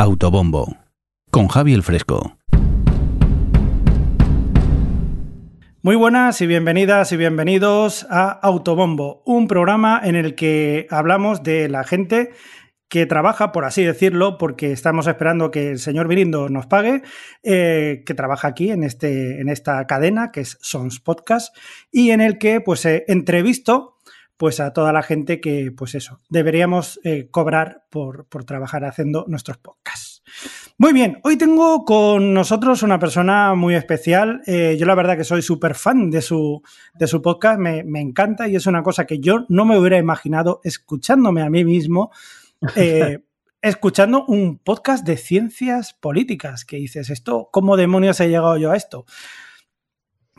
Autobombo con Javi el Fresco. Muy buenas y bienvenidas y bienvenidos a Autobombo, un programa en el que hablamos de la gente que trabaja, por así decirlo, porque estamos esperando que el señor Virindo nos pague, eh, que trabaja aquí en, este, en esta cadena que es Sons Podcast y en el que pues he entrevisto pues a toda la gente que, pues eso, deberíamos eh, cobrar por, por, trabajar haciendo nuestros podcasts. Muy bien, hoy tengo con nosotros una persona muy especial. Eh, yo la verdad que soy súper fan de su, de su podcast, me, me, encanta y es una cosa que yo no me hubiera imaginado escuchándome a mí mismo. Eh, escuchando un podcast de ciencias políticas, que dices, esto, ¿cómo demonios he llegado yo a esto?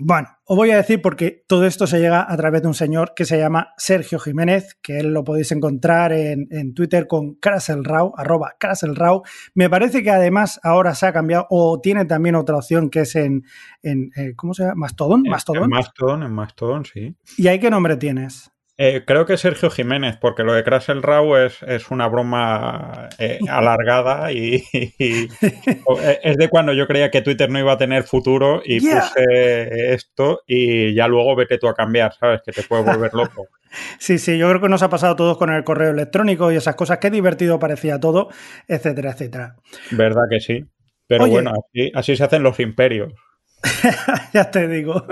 Bueno, os voy a decir porque todo esto se llega a través de un señor que se llama Sergio Jiménez, que él lo podéis encontrar en, en Twitter con Kraselrau, arroba Kraselrau. Me parece que además ahora se ha cambiado o tiene también otra opción que es en, en eh, ¿cómo se llama? Mastodon. Mastodon. En Mastodon, en Mastodon, sí. ¿Y ahí qué nombre tienes? Eh, creo que Sergio Jiménez, porque lo de Crasel Rau es, es una broma eh, alargada y, y, y, es de cuando yo creía que Twitter no iba a tener futuro y yeah. puse esto y ya luego vete tú a cambiar, ¿sabes? Que te puede volver loco. Sí, sí, yo creo que nos ha pasado a todos con el correo electrónico y esas cosas, qué divertido parecía todo, etcétera, etcétera. ¿Verdad que sí? Pero Oye, bueno, así, así se hacen los imperios. ya te digo.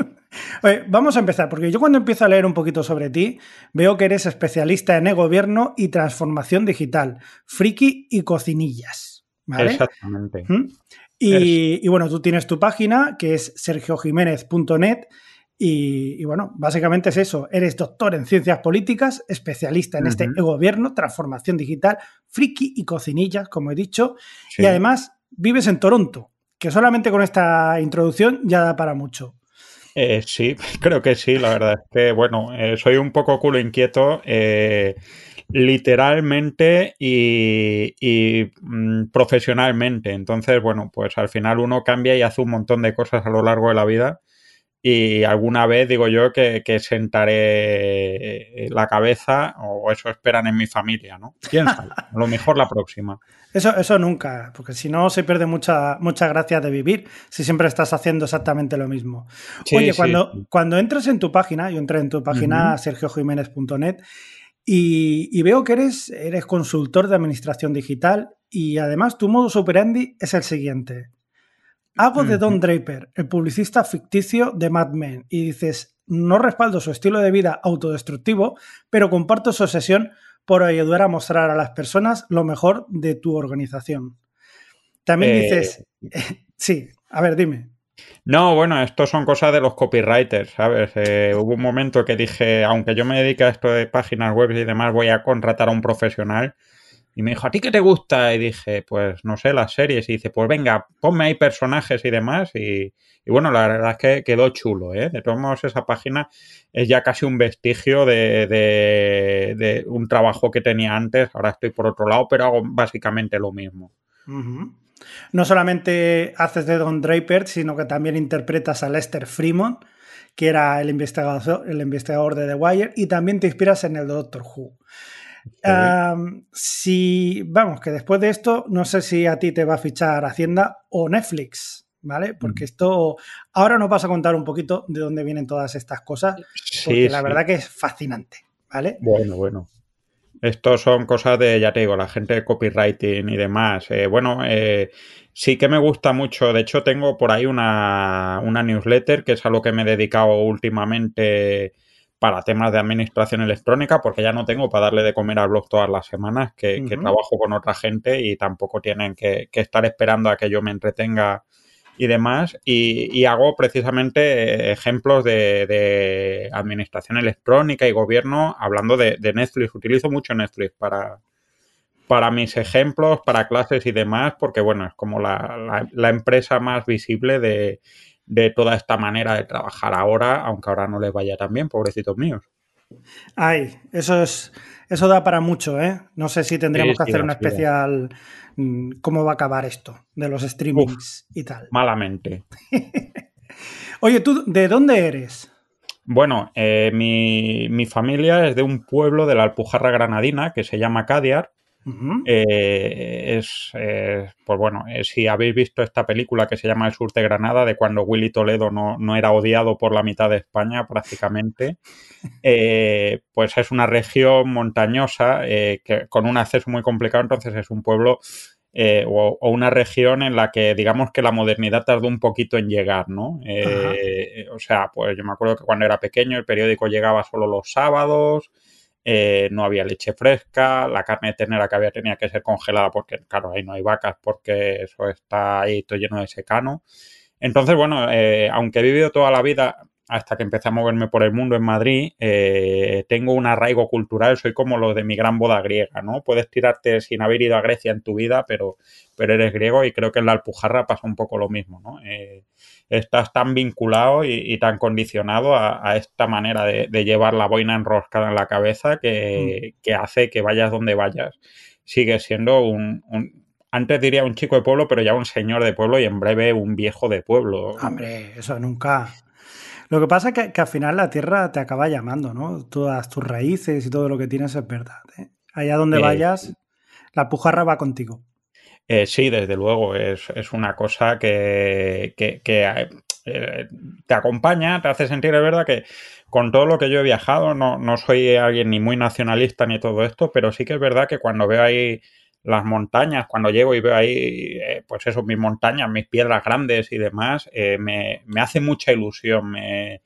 Oye, vamos a empezar, porque yo cuando empiezo a leer un poquito sobre ti, veo que eres especialista en e-gobierno y transformación digital, friki y cocinillas. ¿vale? Exactamente. ¿Mm? Y, y, bueno, tú tienes tu página que es sergiojiménez.net y, y, bueno, básicamente es eso. Eres doctor en ciencias políticas, especialista en uh -huh. este e-gobierno, transformación digital, friki y cocinillas, como he dicho, sí. y además vives en Toronto, que solamente con esta introducción ya da para mucho. Eh, sí, creo que sí, la verdad es que, bueno, eh, soy un poco culo inquieto, eh, literalmente y, mm, profesionalmente. Entonces, bueno, pues al final uno cambia y hace un montón de cosas a lo largo de la vida. Y alguna vez digo yo que, que sentaré la cabeza, o eso esperan en mi familia, ¿no? ¿Quién sabe? A lo mejor la próxima. Eso, eso nunca, porque si no se pierde mucha, mucha gracia de vivir si siempre estás haciendo exactamente lo mismo. Sí, Oye, cuando, cuando entras en tu página, yo entré en tu página uh -huh. sergiojiménez.net y, y, veo que eres, eres consultor de administración digital y además tu modus operandi es el siguiente. Hago de Don Draper, el publicista ficticio de Mad Men, y dices, no respaldo su estilo de vida autodestructivo, pero comparto su obsesión por ayudar a mostrar a las personas lo mejor de tu organización. También eh... dices, sí, a ver, dime. No, bueno, esto son cosas de los copywriters, ¿sabes? Eh, hubo un momento que dije, aunque yo me dedique a esto de páginas web y demás, voy a contratar a un profesional y me dijo, ¿a ti qué te gusta? Y dije, pues no sé, las series. Y dice, pues venga, ponme ahí personajes y demás. Y, bueno, la verdad es que quedó chulo, ¿eh? De todos modos, esa página es ya casi un vestigio de, un trabajo que tenía antes. Ahora estoy por otro lado, pero hago básicamente lo mismo. No solamente haces de Don Draper, sino que también interpretas a Lester Freeman, que era el investigador, el investigador de The Wire, y también te inspiras en el Doctor Who. Um, si, vamos, que después de esto, no sé si a ti te va a fichar Hacienda o Netflix, ¿vale? Porque esto, ahora nos vas a contar un poquito de dónde vienen todas estas cosas, porque sí, la sí. verdad que es fascinante, ¿vale? Bueno, bueno. Estos son cosas de, ya te digo, la gente de copywriting y demás. Eh, bueno, eh, sí que me gusta mucho. De hecho, tengo por ahí una, una newsletter, que es a lo que me he dedicado últimamente para temas de administración electrónica, porque ya no tengo para darle de comer al blog todas las semanas, que, uh -huh. que trabajo con otra gente y tampoco tienen que, que, estar esperando a que yo me entretenga y demás. Y, y hago precisamente ejemplos de, de, administración electrónica y gobierno hablando de, de, Netflix. Utilizo mucho Netflix para, para mis ejemplos, para clases y demás, porque bueno, es como la, la, la empresa más visible de de toda esta manera de trabajar ahora, aunque ahora no les vaya tan bien, pobrecitos míos. Ay, eso es, eso da para mucho, ¿eh? No sé si tendríamos sí, que hacer sí, una especial sí. cómo va a acabar esto de los streamings Uf, y tal. Malamente. Oye, ¿tú de dónde eres? Bueno, eh, mi, mi, familia es de un pueblo de la Alpujarra Granadina que se llama Cadiar Eh, es, pues bueno, eh, si habéis visto esta película que se llama El Sur de Granada, de cuando Willy Toledo no, no era odiado por la mitad de España prácticamente, eh, pues es una región montañosa que, con un acceso muy complicado, entonces es un pueblo o, una región en la que digamos que la modernidad tardó un poquito en llegar, ¿no? o sea, pues yo me acuerdo que cuando era pequeño el periódico llegaba solo los sábados, eh, no había leche fresca, la carne de ternera que había tenía que ser congelada porque, claro, ahí no hay vacas porque eso está ahí todo lleno de secano. Entonces, bueno, eh, aunque he vivido toda la vida hasta que empecé a moverme por el mundo en Madrid, eh, tengo un arraigo cultural, soy como lo de mi gran boda griega, ¿no? Puedes tirarte sin haber ido a Grecia en tu vida, pero, pero eres griego y creo que en la Alpujarra pasa un poco lo mismo, ¿no? Estás tan vinculado y, tan condicionado a, esta manera de, llevar la boina enroscada en la cabeza mm. que, hace que vayas donde vayas. Sigue siendo un, antes diría un chico de pueblo, pero ya un señor de pueblo y en breve un viejo de pueblo. Hombre, eso nunca. Lo que pasa es que, al final la tierra te acaba llamando, ¿no? Todas tus raíces y todo lo que tienes es verdad. ¿eh? Allá donde vayas, la pujarra va contigo. Eh, sí, desde luego, es, una cosa que, eh, te acompaña, te hace sentir, es verdad que con todo lo que yo he viajado, no, no soy alguien ni muy nacionalista ni todo esto, pero sí que es verdad que cuando veo ahí las montañas, cuando llego y veo ahí, eh, pues eso, mis montañas, mis piedras grandes y demás, me, me, hace mucha ilusión, me,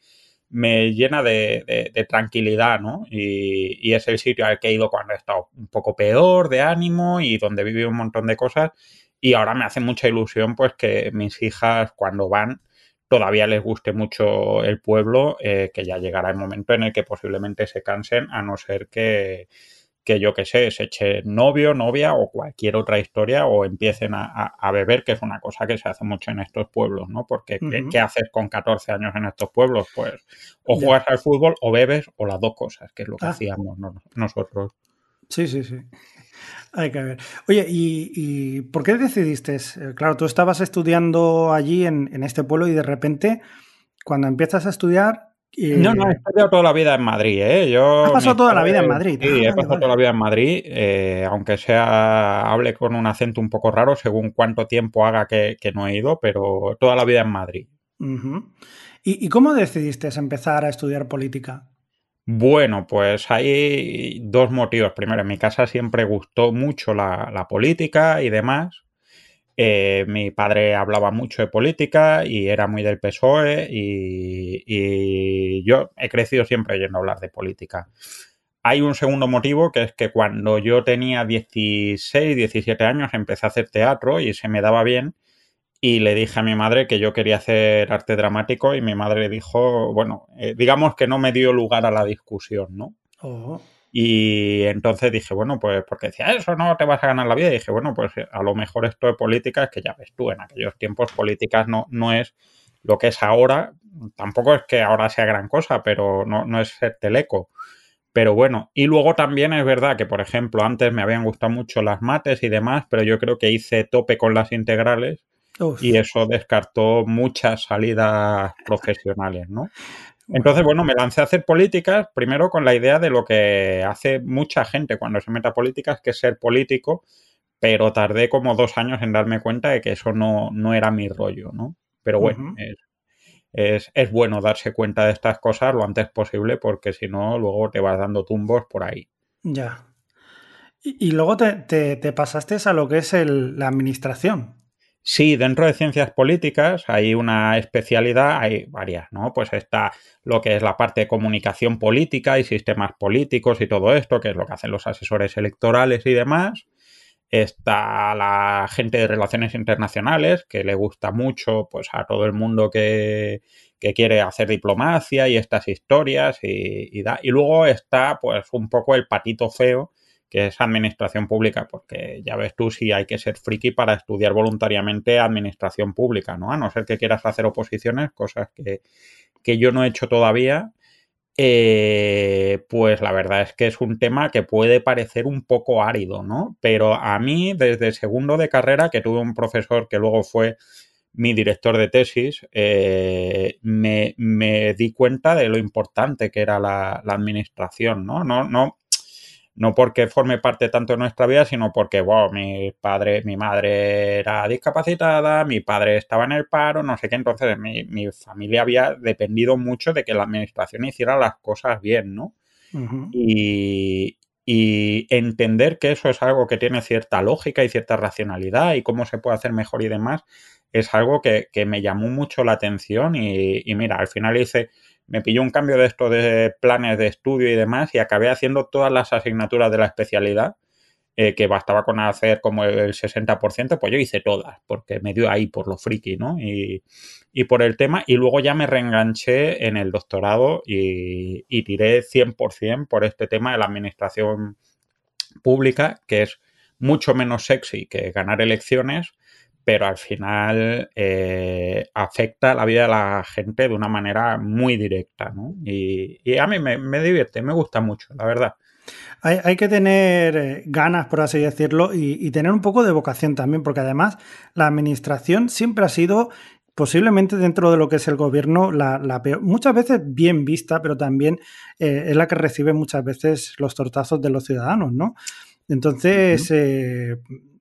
me llena de, tranquilidad, ¿no? Y, es el sitio al que he ido cuando he estado un poco peor de ánimo y donde viví un montón de cosas. Y ahora me hace mucha ilusión, pues, que mis hijas, cuando van, todavía les guste mucho el pueblo, eh, que ya llegará el momento en el que posiblemente se cansen, a no ser que, que yo que sé, se eche novio, novia o cualquier otra historia o empiecen a, beber, que es una cosa que se hace mucho en estos pueblos, ¿no? Porque ¿qué, haces con 14 años en estos pueblos? Pues o juegas al fútbol o bebes o las dos cosas, que es lo que ah. hacíamos nosotros. Sí, sí, sí. Hay que ver. Oye, ¿y, por qué decidiste? Eh, claro, tú estabas estudiando allí en, en este pueblo y de repente, cuando empiezas a estudiar, no, no, he estudiado toda la vida en Madrid, ¿eh? Yo, ¿Has pasado toda la vida en Madrid? Sí, he ah, pasado toda la vida en Madrid, eh, aunque sea, hable con un acento un poco raro según cuánto tiempo haga que, no he ido, pero toda la vida en Madrid. ¿Y, cómo decidiste empezar a estudiar política? Bueno, pues hay dos motivos. Primero, en mi casa siempre gustó mucho la política y demás. Eh, mi padre hablaba mucho de política y era muy del PSOE y, yo he crecido siempre oyendo hablar de política. Hay un segundo motivo que es que cuando yo tenía 16, 17 años empecé a hacer teatro y se me daba bien y le dije a mi madre que yo quería hacer arte dramático y mi madre dijo, bueno, eh, digamos que no me dio lugar a la discusión, ¿no? Oh. Y entonces dije, bueno, pues porque decía, eso no te vas a ganar la vida. Y dije, bueno, pues a lo mejor esto de política es que ya ves tú, en aquellos tiempos políticas no, no es lo que es ahora. Tampoco es que ahora sea gran cosa, pero no, no es ser teleco. Pero bueno, y luego también es verdad que, por ejemplo, antes me habían gustado mucho las mates y demás, pero yo creo que hice tope con las integrales y eso descartó muchas salidas profesionales, ¿no? Entonces, bueno, me lancé a hacer políticas, primero con la idea de lo que hace mucha gente cuando se mete a políticas, que es ser político, pero tardé como dos años en darme cuenta de que eso no, no era mi rollo, ¿no? Pero bueno, es, es, bueno darse cuenta de estas cosas lo antes posible, porque si no, luego te vas dando tumbos por ahí. Ya. Y, luego te, te, pasaste a lo que es el, la administración. Sí, dentro de ciencias políticas hay una especialidad, hay varias, ¿no? Pues está lo que es la parte de comunicación política y sistemas políticos y todo esto, que es lo que hacen los asesores electorales y demás. Está la gente de relaciones internacionales, que le gusta mucho pues, a todo el mundo que, que quiere hacer diplomacia y estas historias. Y, y, da. y luego está pues un poco el patito feo, que es administración pública, porque ya ves tú si hay que ser friki para estudiar voluntariamente administración pública, ¿no? A no ser que quieras hacer oposiciones, cosas que, yo no he hecho todavía. Eh, pues la verdad es que es un tema que puede parecer un poco árido, ¿no? Pero a mí, desde segundo de carrera, que tuve un profesor que luego fue mi director de tesis, eh, me, di cuenta de lo importante que era la, la administración, ¿no? No, no no porque forme parte tanto de nuestra vida, sino porque, wow, mi padre, mi madre era discapacitada, mi padre estaba en el paro, no sé qué, entonces mi, mi familia había dependido mucho de que la administración hiciera las cosas bien, ¿no? y, y entender que eso es algo que tiene cierta lógica y cierta racionalidad y cómo se puede hacer mejor y demás, es algo que, que me llamó mucho la atención y, y, mira, al final hice, me pilló un cambio de esto de planes de estudio y demás y acabé haciendo todas las asignaturas de la especialidad, eh, que bastaba con hacer como el 60%, pues yo hice todas, porque me dio ahí por lo friki, ¿no? Y, y por el tema, y luego ya me reenganché en el doctorado y, y tiré 100% por este tema de la administración pública, que es mucho menos sexy que ganar elecciones, pero al final eh, afecta la vida de la gente de una manera muy directa, ¿no? Y, y a mí me, me, divierte, me gusta mucho, la verdad. Hay, hay que tener eh, ganas, por así decirlo, y, y, tener un poco de vocación también, porque además la administración siempre ha sido posiblemente dentro de lo que es el gobierno la, la peor, muchas veces bien vista, pero también eh, es la que recibe muchas veces los tortazos de los ciudadanos, ¿no? Entonces, uh -huh. eh,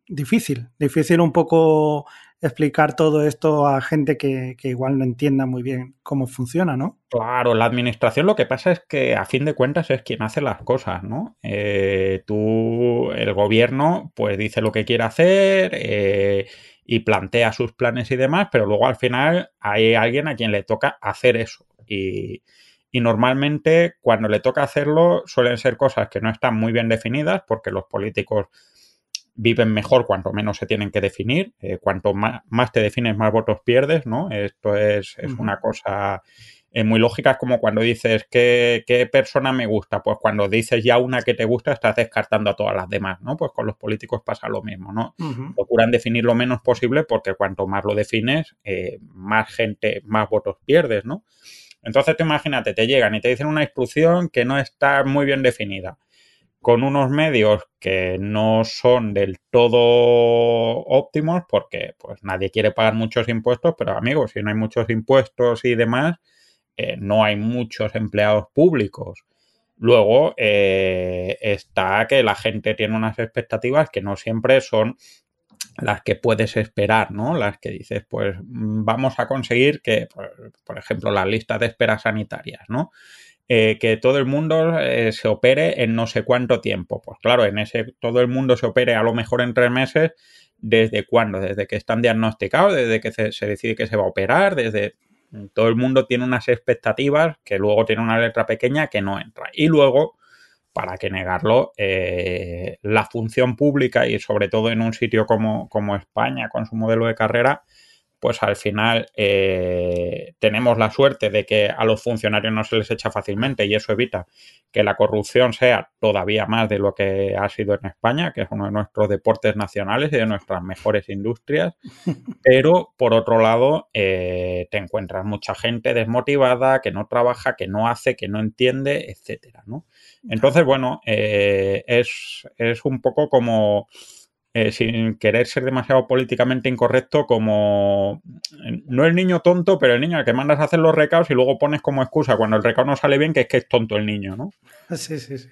difícil, difícil un poco explicar todo esto a gente que, que, igual no entienda muy bien cómo funciona, ¿no? Claro, la administración lo que pasa es que a fin de cuentas es quien hace las cosas, ¿no? Eh, tú, el gobierno, pues dice lo que quiere hacer eh, y plantea sus planes y demás, pero luego al final hay alguien a quien le toca hacer eso. Y, y normalmente cuando le toca hacerlo suelen ser cosas que no están muy bien definidas porque los políticos viven mejor cuanto menos se tienen que definir. Eh, cuanto más, más, te defines, más votos pierdes, ¿no? Esto es, es uh -huh. una cosa eh, muy lógica. Es como cuando dices, ¿qué, ¿qué, persona me gusta? Pues cuando dices ya una que te gusta, estás descartando a todas las demás, ¿no? Pues con los políticos pasa lo mismo, ¿no? Uh -huh. Procuran definir lo menos posible porque cuanto más lo defines, eh, más gente, más votos pierdes, ¿no? Entonces, te imagínate, te llegan y te dicen una instrucción que no está muy bien definida con unos medios que no son del todo óptimos porque pues nadie quiere pagar muchos impuestos, pero amigos, si no hay muchos impuestos y demás, eh, no hay muchos empleados públicos. Luego eh, está que la gente tiene unas expectativas que no siempre son las que puedes esperar, ¿no? Las que dices, pues vamos a conseguir que, por, por ejemplo, las listas de esperas sanitarias, ¿no? Eh, que todo el mundo eh, se opere en no sé cuánto tiempo. Pues claro, en ese todo el mundo se opere a lo mejor en tres meses. ¿Desde cuándo? Desde que están diagnosticados, desde que se, decide que se va a operar, desde todo el mundo tiene unas expectativas que luego tiene una letra pequeña que no entra. Y luego, para que negarlo, eh, la función pública y sobre todo en un sitio como, como España, con su modelo de carrera, pues al final eh, tenemos la suerte de que a los funcionarios no se les echa fácilmente y eso evita que la corrupción sea todavía más de lo que ha sido en España, que es uno de nuestros deportes nacionales y de nuestras mejores industrias. Pero, por otro lado, eh, te encuentras mucha gente desmotivada, que no trabaja, que no hace, que no entiende, etcétera, ¿no? Entonces, bueno, eh, es, es un poco como eh, sin querer ser demasiado políticamente incorrecto, como no el niño tonto, pero el niño al que mandas a hacer los recados y luego pones como excusa cuando el recado no sale bien que es que es tonto el niño, ¿no? Sí, sí, sí.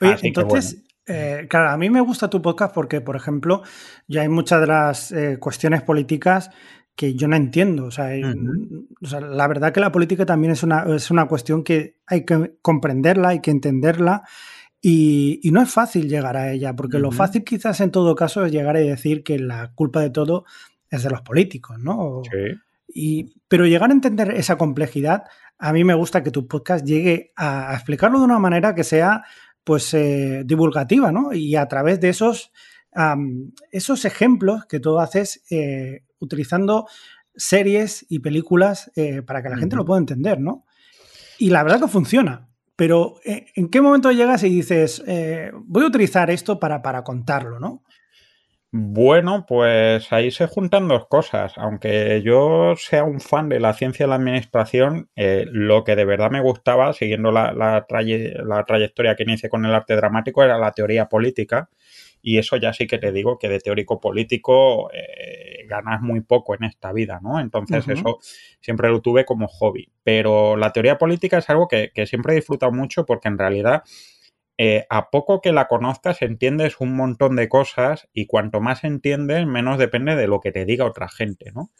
Oye, Así entonces, eh, claro, a mí me gusta tu podcast porque, por ejemplo, ya hay muchas de las eh, cuestiones políticas que yo no entiendo. O sea, uh -huh. o sea, la verdad que la política también es una, es una cuestión que hay que comprenderla, hay que entenderla. Y, y, no es fácil llegar a ella, porque uh -huh. lo fácil quizás en todo caso es llegar a decir que la culpa de todo es de los políticos, ¿no? Sí. Y, pero llegar a entender esa complejidad, a mí me gusta que tu podcast llegue a, a explicarlo de una manera que sea pues eh, divulgativa, ¿no? Y a través de esos, um, esos ejemplos que tú haces eh, utilizando series y películas eh, para que la uh -huh. gente lo pueda entender, ¿no? Y la verdad que funciona. Pero eh, ¿en qué momento llegas y dices, eh, voy a utilizar esto para, para contarlo, ¿no? Bueno, pues ahí se juntan dos cosas. Aunque yo sea un fan de la ciencia de la administración, eh, lo que de verdad me gustaba, siguiendo la, la, traye la, trayectoria que inicié con el arte dramático, era la teoría política. Y eso ya sí que te digo que de teórico político eh, ganas muy poco en esta vida, ¿no? Entonces uh -huh. eso siempre lo tuve como hobby. Pero la teoría política es algo que, que siempre he disfrutado mucho porque en realidad eh, a poco que la conozcas entiendes un montón de cosas y cuanto más entiendes, menos depende de lo que te diga otra gente, ¿no?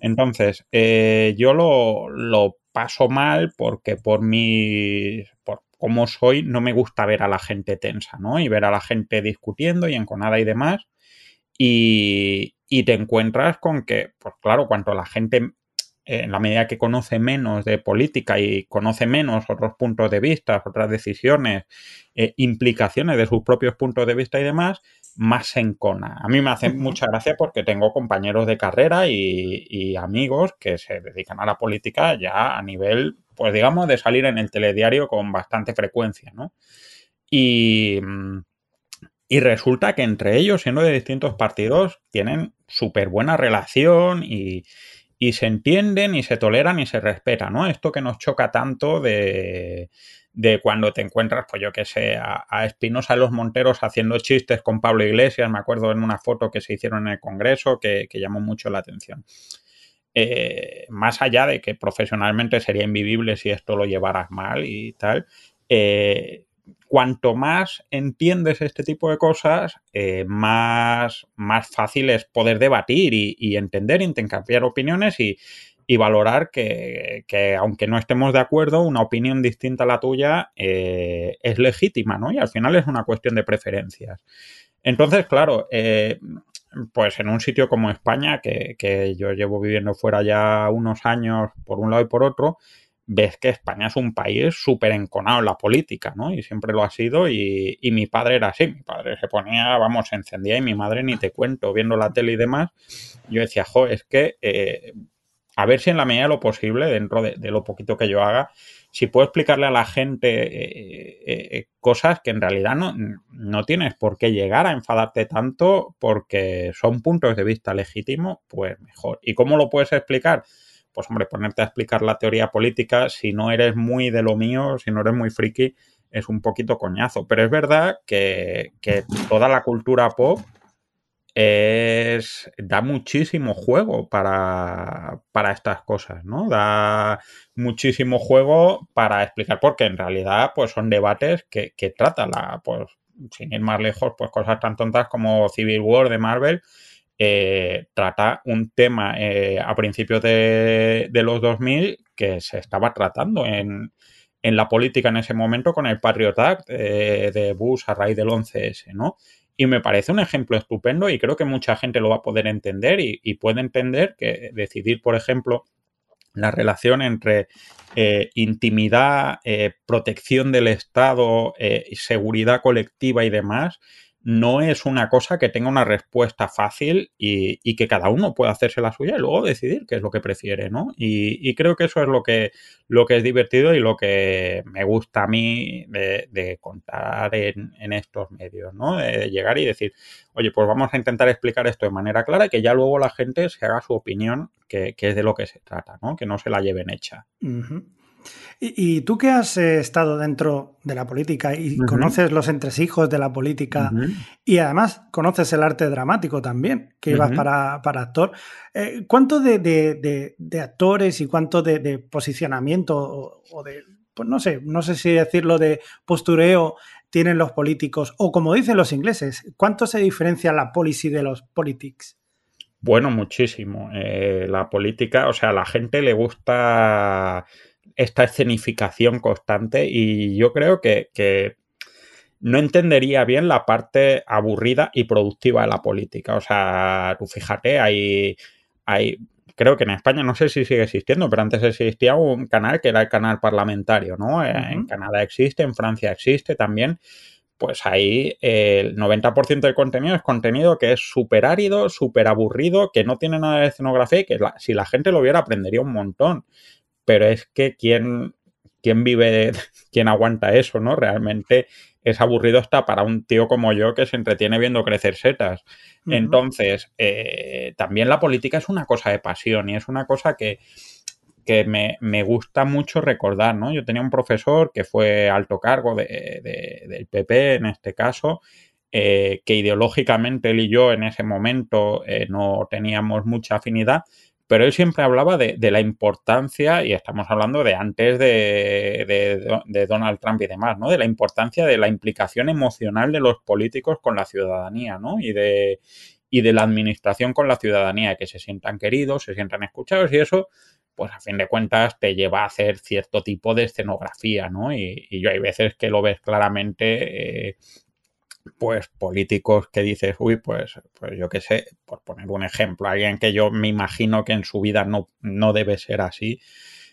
Entonces, eh, yo lo, lo, paso mal porque por mi, por cómo soy, no me gusta ver a la gente tensa, ¿no? Y ver a la gente discutiendo y enconada y demás. Y, y te encuentras con que, pues claro, cuanto la gente en la medida que conoce menos de política y conoce menos otros puntos de vista, otras decisiones, eh, implicaciones de sus propios puntos de vista y demás, más se encona. A mí me hace mucha gracia porque tengo compañeros de carrera y, amigos que se dedican a la política ya a nivel, pues digamos, de salir en el telediario con bastante frecuencia, ¿no? Y, y resulta que entre ellos, siendo de distintos partidos, tienen súper buena relación y, y se entienden y se toleran y se respetan, ¿no? Esto que nos choca tanto de, de cuando te encuentras, pues yo que sé, a, Espinosa de los Monteros haciendo chistes con Pablo Iglesias, me acuerdo en una foto que se hicieron en el Congreso que, llamó mucho la atención. Eh, más allá de que profesionalmente sería invivible si esto lo llevaras mal y tal, eh, cuanto más entiendes este tipo de cosas, eh, más, más fácil es poder debatir y, entender, intercambiar opiniones y, valorar que, aunque no estemos de acuerdo, una opinión distinta a la tuya es legítima, ¿no? Y al final es una cuestión de preferencias. Entonces, claro, pues en un sitio como España, que, que yo llevo viviendo fuera ya unos años por un lado y por otro, ves que España es un país súper enconado en la política, ¿no? Y siempre lo ha sido y, mi padre era así, mi padre se ponía, vamos, se encendía y mi madre ni te cuento, viendo la tele y demás, yo decía, jo, es que eh, a ver si en la medida de lo posible, dentro de, lo poquito que yo haga, si puedo explicarle a la gente eh, eh, cosas que en realidad no, no tienes por qué llegar a enfadarte tanto porque son puntos de vista legítimos, pues mejor. ¿Y cómo lo puedes explicar? pues hombre, ponerte a explicar la teoría política, si no eres muy de lo mío, si no eres muy friki, es un poquito coñazo. Pero es verdad que, toda la cultura pop es, da muchísimo juego para, estas cosas, ¿no? Da muchísimo juego para explicar, porque en realidad pues son debates que, que trata la, pues, sin ir más lejos, pues cosas tan tontas como Civil War de Marvel, eh, trata un tema eh, a principios de, los 2000 que se estaba tratando en, la política en ese momento con el Patriot Act eh, de Bush a raíz del 11S, ¿no? Y me parece un ejemplo estupendo y creo que mucha gente lo va a poder entender y, puede entender que decidir, por ejemplo, la relación entre intimidad, protección del Estado, seguridad colectiva y demás, no es una cosa que tenga una respuesta fácil y, que cada uno pueda hacerse la suya y luego decidir qué es lo que prefiere, ¿no? Y, creo que eso es lo que, lo que es divertido y lo que me gusta a mí de, contar en, estos medios, ¿no? De llegar y decir, oye, pues vamos a intentar explicar esto de manera clara y que ya luego la gente se haga su opinión, que, es de lo que se trata, ¿no? Que no se la lleven hecha. Y, tú que has eh, estado dentro de la política y conoces los entresijos de la política y además conoces el arte dramático también, que ibas para, actor, eh, ¿cuánto de, actores y cuánto de, posicionamiento o, de, pues no sé, no sé si decirlo de postureo tienen los políticos o como dicen los ingleses, ¿cuánto se diferencia la policy de los politics? Bueno, muchísimo. Eh, la política, o sea, a la gente le gusta esta escenificación constante y yo creo que, no entendería bien la parte aburrida y productiva de la política. O sea, tú fíjate, hay, hay, creo que en España no sé si sigue existiendo, pero antes existía un canal que era el canal parlamentario, ¿no? En Canadá existe, en Francia existe también. Pues ahí el 90% del contenido es contenido que es súper árido, súper aburrido, que no tiene nada de escenografía y que si la gente lo viera aprendería un montón pero es que quién, quién vive, quién aguanta eso, ¿no? Realmente es aburrido hasta para un tío como yo que se entretiene viendo crecer setas. Entonces, eh, también la política es una cosa de pasión y es una cosa que, que me, gusta mucho recordar, ¿no? Yo tenía un profesor que fue alto cargo de, del PP en este caso, eh, que ideológicamente él y yo en ese momento eh, no teníamos mucha afinidad, pero él siempre hablaba de, la importancia, y estamos hablando de antes de, de, Donald Trump y demás, ¿no? De la importancia de la implicación emocional de los políticos con la ciudadanía, ¿no? Y de, y de la administración con la ciudadanía, que se sientan queridos, se sientan escuchados y eso, pues a fin de cuentas te lleva a hacer cierto tipo de escenografía, ¿no? Y, yo hay veces que lo ves claramente, eh, pues políticos que dices, uy, pues, pues yo qué sé, por poner un ejemplo, alguien que yo me imagino que en su vida no, no debe ser así,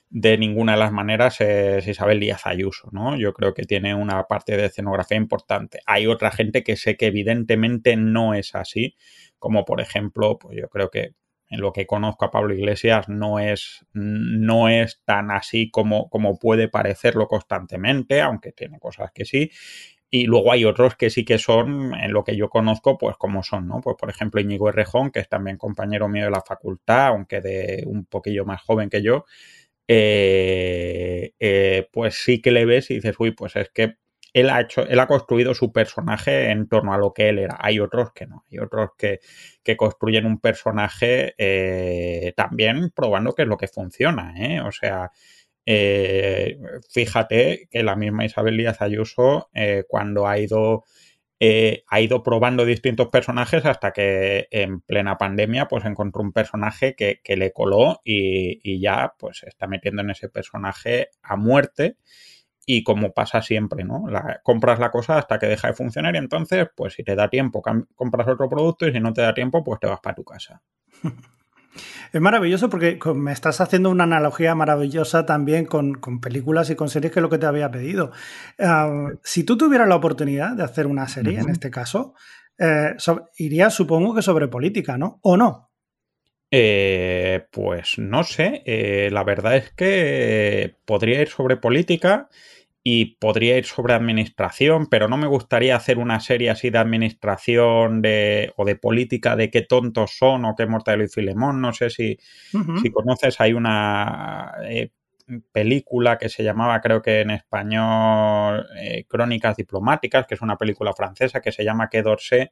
de ninguna de las maneras es Isabel Díaz Ayuso, ¿no? Yo creo que tiene una parte de escenografía importante. Hay otra gente que sé que evidentemente no es así, como por ejemplo, pues yo creo que en lo que conozco a Pablo Iglesias no es, no es tan así como, como puede parecerlo constantemente, aunque tiene cosas que sí. Y luego hay otros que sí que son, en lo que yo conozco, pues como son, ¿no? Pues por ejemplo Íñigo Errejón, que es también compañero mío de la facultad, aunque de un poquillo más joven que yo, eh, eh, pues sí que le ves y dices, uy, pues es que él ha hecho, él ha construido su personaje en torno a lo que él era. Hay otros que no, hay otros que, construyen un personaje eh, también probando que es lo que funciona, ¿eh? O sea, eh, fíjate que la misma Isabel Díaz Ayuso, cuando ha ido, ha ido probando distintos personajes hasta que en plena pandemia, pues encontró un personaje que, le coló y, y, ya, pues está metiendo en ese personaje a muerte y como pasa siempre, ¿no? Compras la cosa hasta que deja de funcionar y entonces, pues si te da tiempo, compras otro producto y si no te da tiempo, pues te vas para tu casa. Es maravilloso porque me estás haciendo una analogía maravillosa también con, películas y con series que es lo que te había pedido. Ah, si tú tuvieras la oportunidad de hacer una serie, en este caso, eh, iría supongo que sobre política, ¿no? ¿O no? Eh, pues no sé, eh, la verdad es que podría ir sobre política y podría ir sobre administración, pero no me gustaría hacer una serie así de administración de, o de política de qué tontos son o qué Mortadelo y Filemón. No sé si, si conoces, hay una eh, película que se llamaba, creo que en español, Crónicas Diplomáticas, que es una película francesa que se llama Que d'Orsay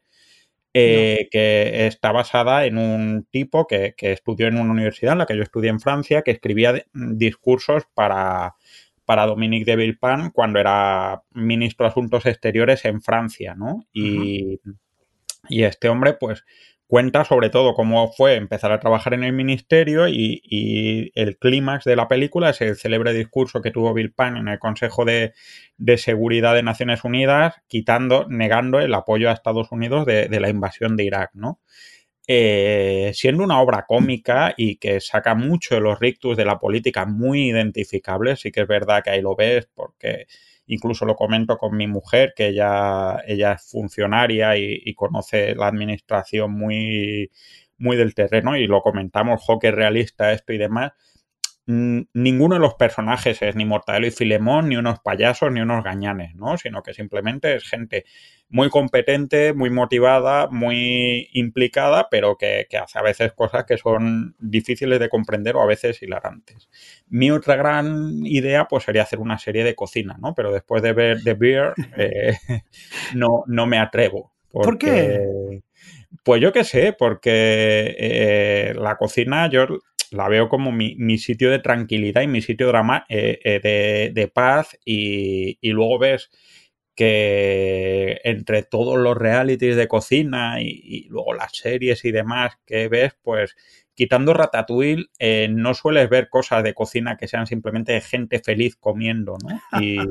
eh, que está basada en un tipo que, estudió en una universidad, en la que yo estudié en Francia, que escribía discursos para, para Dominique de Villepin cuando era ministro de Asuntos Exteriores en Francia, ¿no? Y, y este hombre, pues, cuenta sobre todo cómo fue empezar a trabajar en el ministerio y, el clímax de la película es el célebre discurso que tuvo Bill Pan en el Consejo de, Seguridad de Naciones Unidas, quitando, negando el apoyo a Estados Unidos de, la invasión de Irak, ¿no? Eh, siendo una obra cómica y que saca mucho de los rictus de la política muy identificables, sí que es verdad que ahí lo ves porque incluso lo comento con mi mujer, que ella, ella es funcionaria y, conoce la administración muy, muy del terreno y lo comentamos, que realista esto y demás. Ninguno de los personajes es ni Mortadelo y Filemón, ni unos payasos, ni unos gañanes, ¿no? Sino que simplemente es gente muy competente, muy motivada, muy implicada, pero que, hace a veces cosas que son difíciles de comprender o a veces hilarantes. Mi otra gran idea pues sería hacer una serie de cocina, ¿no? Pero después de ver The Beer eh, no, no me atrevo. ¿Por qué? Pues yo qué sé, porque eh, la cocina yo la veo como mi, sitio de tranquilidad y mi sitio drama, eh, de, paz y, y luego ves que entre todos los realities de cocina y, luego las series y demás que ves, pues quitando Ratatouille, eh, no sueles ver cosas de cocina que sean simplemente gente feliz comiendo, ¿no? Y,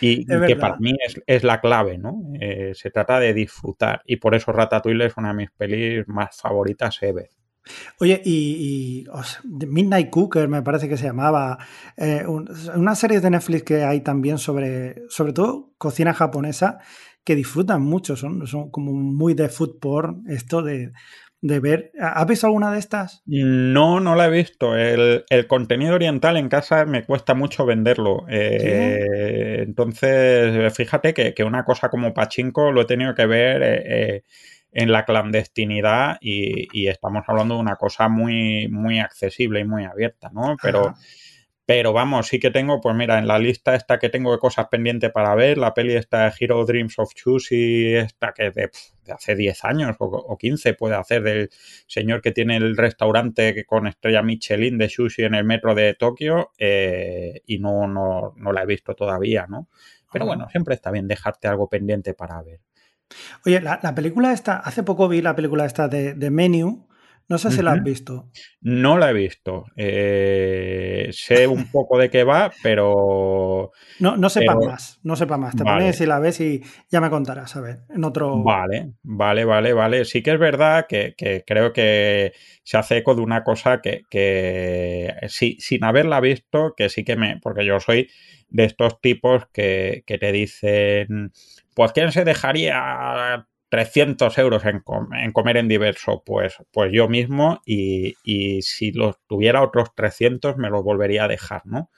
que para mí es, la clave, ¿no? Eh, se trata de disfrutar y por eso Ratatouille es una de mis pelis más favoritas ever. Oye, y, Midnight Cooker me parece que se llamaba, eh, una serie de Netflix que hay también sobre, sobre todo cocina japonesa, que disfrutan mucho, son, son como muy de food porn, esto de, ver. ¿Has visto alguna de estas? No, no la he visto. El, contenido oriental en casa me cuesta mucho venderlo. Eh, entonces, fíjate que, una cosa como Pachinko lo he tenido que ver. Eh, en la clandestinidad y, estamos hablando de una cosa muy, muy accesible y muy abierta, ¿no? Pero, Pero vamos, sí que tengo, pues mira, en la lista esta que tengo de cosas pendientes para ver, la peli esta de Hero Dreams of Chusi, esta que de, hace 10 años o, 15 puede hacer del señor que tiene el restaurante con estrella Michelin de sushi en el metro de Tokio eh, y no, no, no la he visto todavía, ¿no? Pero bueno, siempre está bien dejarte algo pendiente para ver. Oye, la, película esta, hace poco vi la película esta de, de Menu, no sé si la has visto. No la he visto. Eh, sé un poco de qué va, pero. No, no sepa más. No sepa más. Te pones y la ves y ya me contarás, a ver, en otro. Vale, vale, vale, vale. Sí que es verdad que, creo que se hace eco de una cosa que, que sí, sin haberla visto, que sí que me. Porque yo soy de estos tipos que, que te dicen. Pues quién se dejaría 300 euros en, comer en diverso, pues, pues yo mismo y, si los tuviera otros 300 me los volvería a dejar, ¿no?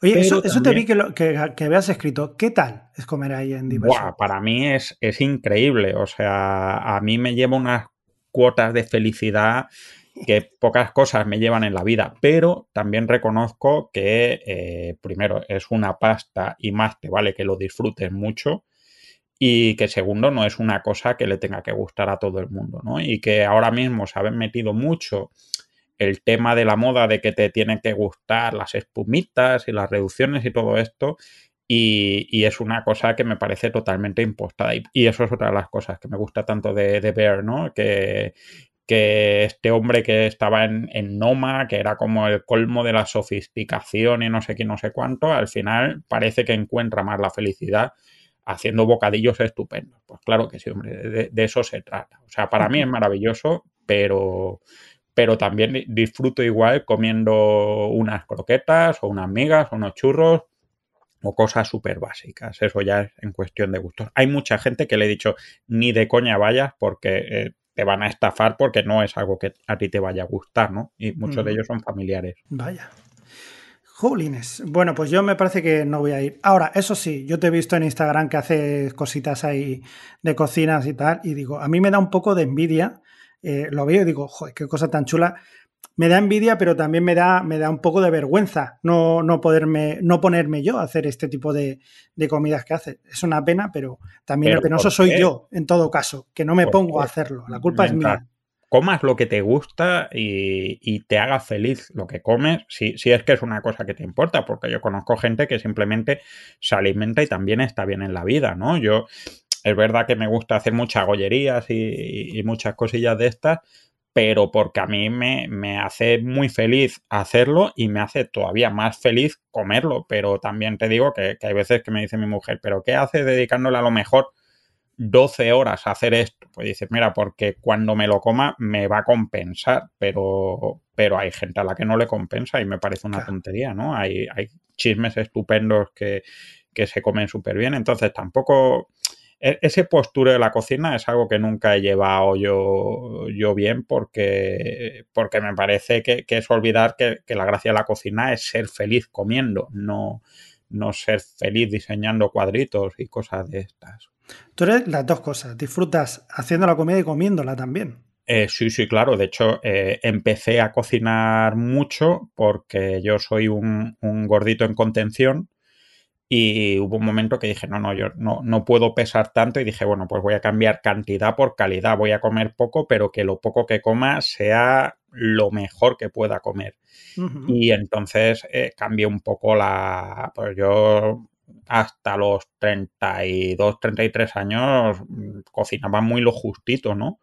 Oye, eso, te vi que, que, habías escrito. ¿Qué tal es comer ahí en diverso? para mí es, es increíble, o sea, a mí me lleva unas cuotas de felicidad que pocas cosas me llevan en la vida, pero también reconozco que eh, primero es una pasta y más te vale que lo disfrutes mucho y que segundo no es una cosa que le tenga que gustar a todo el mundo, ¿no? Y que ahora mismo se ha metido mucho el tema de la moda de que te tienen que gustar las espumitas y las reducciones y todo esto. Y, es una cosa que me parece totalmente impostada. Y, eso es otra de las cosas que me gusta tanto de, de Bear, ¿no? Que, que este hombre que estaba en, en, Noma, que era como el colmo de la sofisticación y no sé qué, no sé cuánto, al final parece que encuentra más la felicidad haciendo bocadillos estupendos. Pues claro que sí, hombre, de, eso se trata. O sea, para mí es maravilloso, pero, pero también disfruto igual comiendo unas croquetas o unas migas o unos churros o cosas súper básicas. Eso ya es en cuestión de gustos. Hay mucha gente que le he dicho ni de coña vayas porque eh, te van a estafar porque no es algo que a ti te vaya a gustar, ¿no? Y muchos de ellos son familiares. Vaya. Jolines. Bueno, pues yo me parece que no voy a ir. Ahora, eso sí, yo te he visto en Instagram que haces cositas ahí de cocinas y tal, y digo, a mí me da un poco de envidia. Eh, lo veo y digo, joder, qué cosa tan chula. Me da envidia, pero también me da, me da un poco de vergüenza no, no poderme, no ponerme yo a hacer este tipo de, comidas que hace. Es una pena, pero también el penoso soy yo, en todo caso, que no me pongo a hacerlo. La culpa es mía comas lo que te gusta y, te haga feliz lo que comes, si, es que es una cosa que te importa, porque yo conozco gente que simplemente se alimenta y también está bien en la vida, ¿no? Yo, es verdad que me gusta hacer muchas gollerías y, muchas cosillas de estas, pero porque a mí me, hace muy feliz hacerlo y me hace todavía más feliz comerlo, pero también te digo que, que hay veces que me dice mi mujer, pero ¿qué hace dedicándole a lo mejor? 12 horas a hacer esto, pues dices, mira, porque cuando me lo coma me va a compensar, pero, pero hay gente a la que no le compensa y me parece una tontería, ¿no? Hay, hay chismes estupendos que, que se comen súper bien, entonces tampoco... E, ese postura de la cocina es algo que nunca he llevado yo, yo bien porque, porque me parece que, que es olvidar que, que, la gracia de la cocina es ser feliz comiendo, no, no ser feliz diseñando cuadritos y cosas de estas. Tú eres las dos cosas, disfrutas haciendo la comida y comiéndola también. Eh, sí, sí, claro. De hecho, eh, empecé a cocinar mucho porque yo soy un, gordito en contención y hubo un momento que dije, no, no, yo no, no, puedo pesar tanto y dije, bueno, pues voy a cambiar cantidad por calidad. Voy a comer poco, pero que lo poco que coma sea lo mejor que pueda comer. Y entonces eh, cambié un poco la... Pues yo hasta los 32, 33 años mm, cocinaba muy lo justito, ¿no?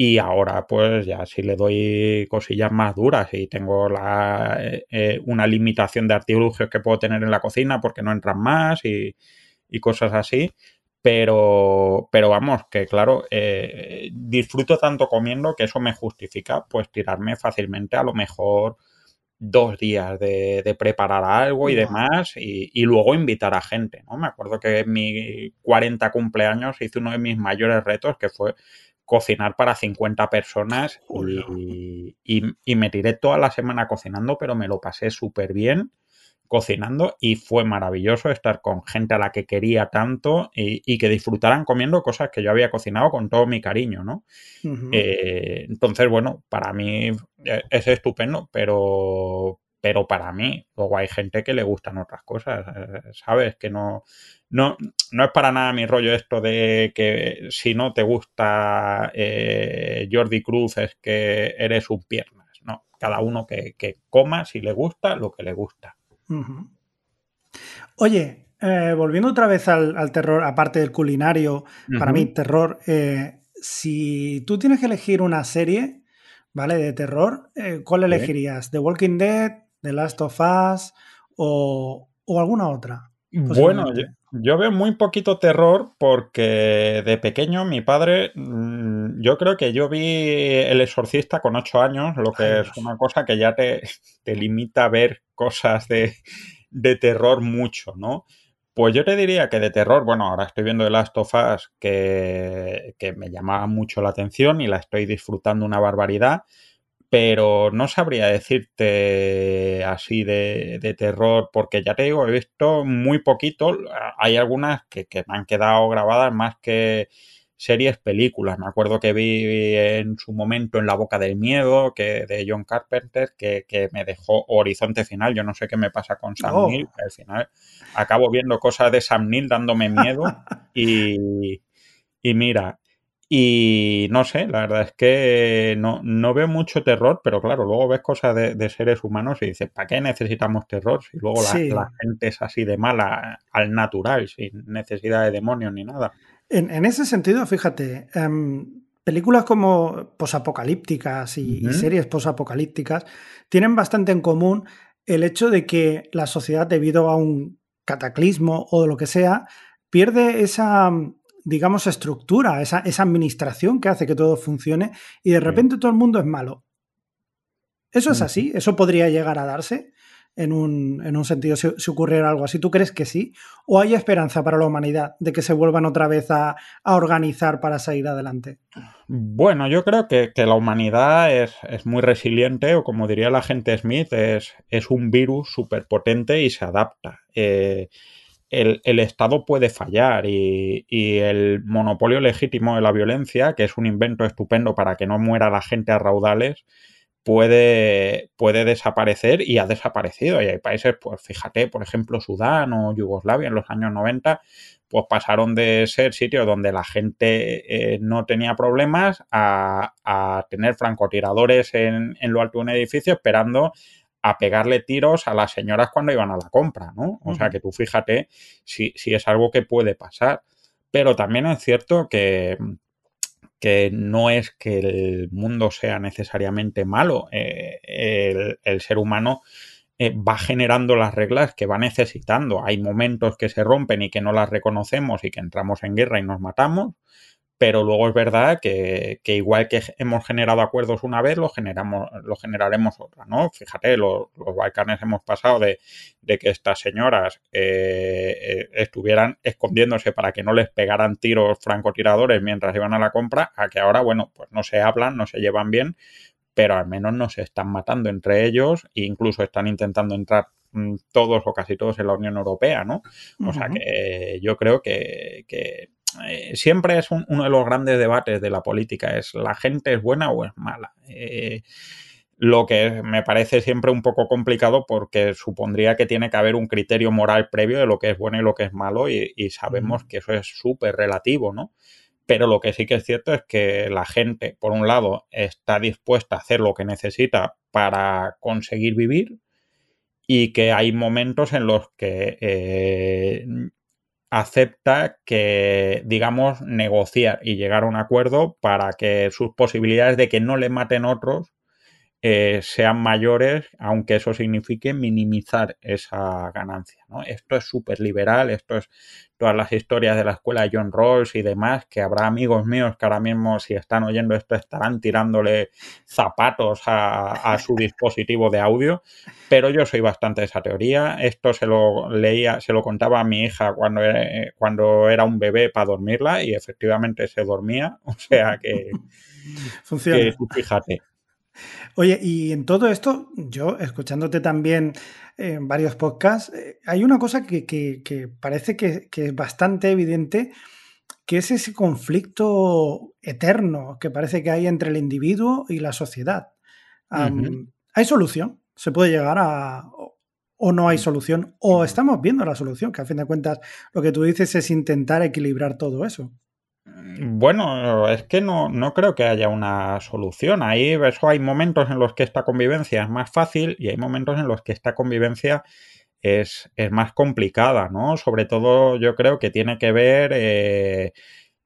Y ahora pues ya si le doy cosillas más duras y tengo la, eh, eh, una limitación de artilugios que puedo tener en la cocina porque no entran más y, cosas así. Pero, pero vamos, que claro, eh, disfruto tanto comiendo que eso me justifica pues tirarme fácilmente a lo mejor dos días de, preparar algo y demás y, luego invitar a gente, ¿no? Me acuerdo que en mi 40 cumpleaños hice uno de mis mayores retos que fue cocinar para 50 personas y, y, me tiré toda la semana cocinando, pero me lo pasé súper bien cocinando y fue maravilloso estar con gente a la que quería tanto y, que disfrutaran comiendo cosas que yo había cocinado con todo mi cariño, ¿no? Eh, entonces, bueno, para mí e, es estupendo, pero, pero para mí, luego hay gente que le gustan otras cosas, eh, ¿sabes? Que no, no, no es para nada mi rollo esto de que si no te gusta eh, Jordi Cruz es que eres un piernas, no, cada uno que, coma si le gusta lo que le gusta. Oye, eh, volviendo otra vez al, terror, aparte del culinario, para mí terror, si tú tienes que elegir una serie, ¿vale? De terror, ¿cuál elegirías? ¿The Walking Dead? The Last of Us o, alguna otra. Bueno, yo, veo muy poquito terror porque de pequeño mi padre, mm, yo creo que yo vi El Exorcista con ocho años, lo que es una cosa que ya te, te limita a ver cosas de, de, terror mucho, ¿no? Pues yo te diría que de terror, bueno, ahora estoy viendo The Last of Us que, que me llamaba mucho la atención y la estoy disfrutando una barbaridad pero no sabría decirte así de, terror, porque ya te digo, he visto muy poquito, hay algunas que, me han quedado grabadas más que series, películas. Me acuerdo que vi en su momento En la boca del miedo, que de John Carpenter, que, me dejó Horizonte Final. Yo no sé qué me pasa con Sam oh. Neill. Al final acabo viendo cosas de Sam Neill dándome miedo. y, y mira, y no sé, la verdad es que no, no veo mucho terror, pero claro, luego ves cosas de, seres humanos y dices, ¿para qué necesitamos terror? Si luego la, gente es así de mala al natural, sin necesidad de demonios ni nada. En, ese sentido, fíjate, em, películas como posapocalípticas y, y series posapocalípticas tienen bastante en común el hecho de que la sociedad, debido a un cataclismo o lo que sea, pierde esa digamos, estructura, esa, administración que hace que todo funcione y de repente todo el mundo es malo. Eso es así, eso podría llegar a darse en un, sentido si, ocurriera algo así. ¿Tú crees que sí? ¿O hay esperanza para la humanidad de que se vuelvan otra vez a, organizar para salir adelante? Bueno, yo creo que, la humanidad es, muy resiliente, o como diría la gente Smith, es, es un virus súper potente y se adapta. Eh, el, Estado puede fallar y, el monopolio legítimo de la violencia, que es un invento estupendo para que no muera la gente a raudales, puede, puede desaparecer y ha desaparecido. Y hay países, pues fíjate, por ejemplo, Sudán o Yugoslavia en los años 90, pues pasaron de ser sitios donde la gente eh, no tenía problemas a, tener francotiradores en, en lo alto de un edificio esperando a pegarle tiros a las señoras cuando iban a la compra, ¿no? O sea que tú fíjate si, es algo que puede pasar. Pero también es cierto que, que no es que el mundo sea necesariamente malo. Eh, el, ser humano eh, va generando las reglas que va necesitando. Hay momentos que se rompen y que no las reconocemos y que entramos en guerra y nos matamos pero luego es verdad que, igual que hemos generado acuerdos una vez, lo, generamos, generaremos otra, ¿no? Fíjate, los, Balcanes hemos pasado de, que estas señoras eh, eh, estuvieran escondiéndose para que no les pegaran tiros francotiradores mientras iban a la compra, a que ahora, bueno, pues no se hablan, no se llevan bien, pero al menos no se están matando entre ellos e incluso están intentando entrar mm, todos o casi todos en la Unión Europea, ¿no? O sea que yo creo que eh, siempre es uno de los grandes debates de la política, es la gente es buena o es mala. Eh, lo que me parece siempre un poco complicado porque supondría que tiene que haber un criterio moral previo de lo que es bueno y lo que es malo y, sabemos que eso es súper relativo, ¿no? Pero lo que sí que es cierto es que la gente, por un lado, está dispuesta a hacer lo que necesita para conseguir vivir y que hay momentos en los que eh, acepta que, digamos, negociar y llegar a un acuerdo para que sus posibilidades de que no le maten otros eh, sean mayores, aunque eso signifique minimizar esa ganancia. ¿no? Esto es súper liberal, esto es todas las historias de la escuela de John Rawls y demás, que habrá amigos míos que ahora mismo, si están oyendo esto, estarán tirándole zapatos a, su dispositivo de audio, pero yo soy bastante de esa teoría. Esto se lo leía, se lo contaba a mi hija cuando era, cuando era un bebé para dormirla y efectivamente se dormía, o sea que, Funciona. que fíjate. Oye, y en todo esto, yo escuchándote también en varios podcasts, eh, hay una cosa que, parece que, es bastante evidente, que es ese conflicto eterno que parece que hay entre el individuo y la sociedad. ¿Hay solución se puede llegar a... o no hay solución, o estamos viendo la solución, que a fin de cuentas lo que tú dices es intentar equilibrar todo eso. Bueno, es que no, no creo que haya una solución. Ahí eso hay momentos en los que esta convivencia es más fácil y hay momentos en los que esta convivencia es, es más complicada, ¿no? Sobre todo yo creo que tiene que ver eh,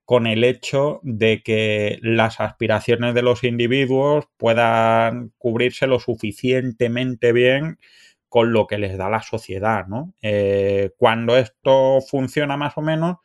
con el hecho de que las aspiraciones de los individuos puedan cubrirse lo suficientemente bien con lo que les da la sociedad, ¿no? Eh, cuando esto funciona más o menos,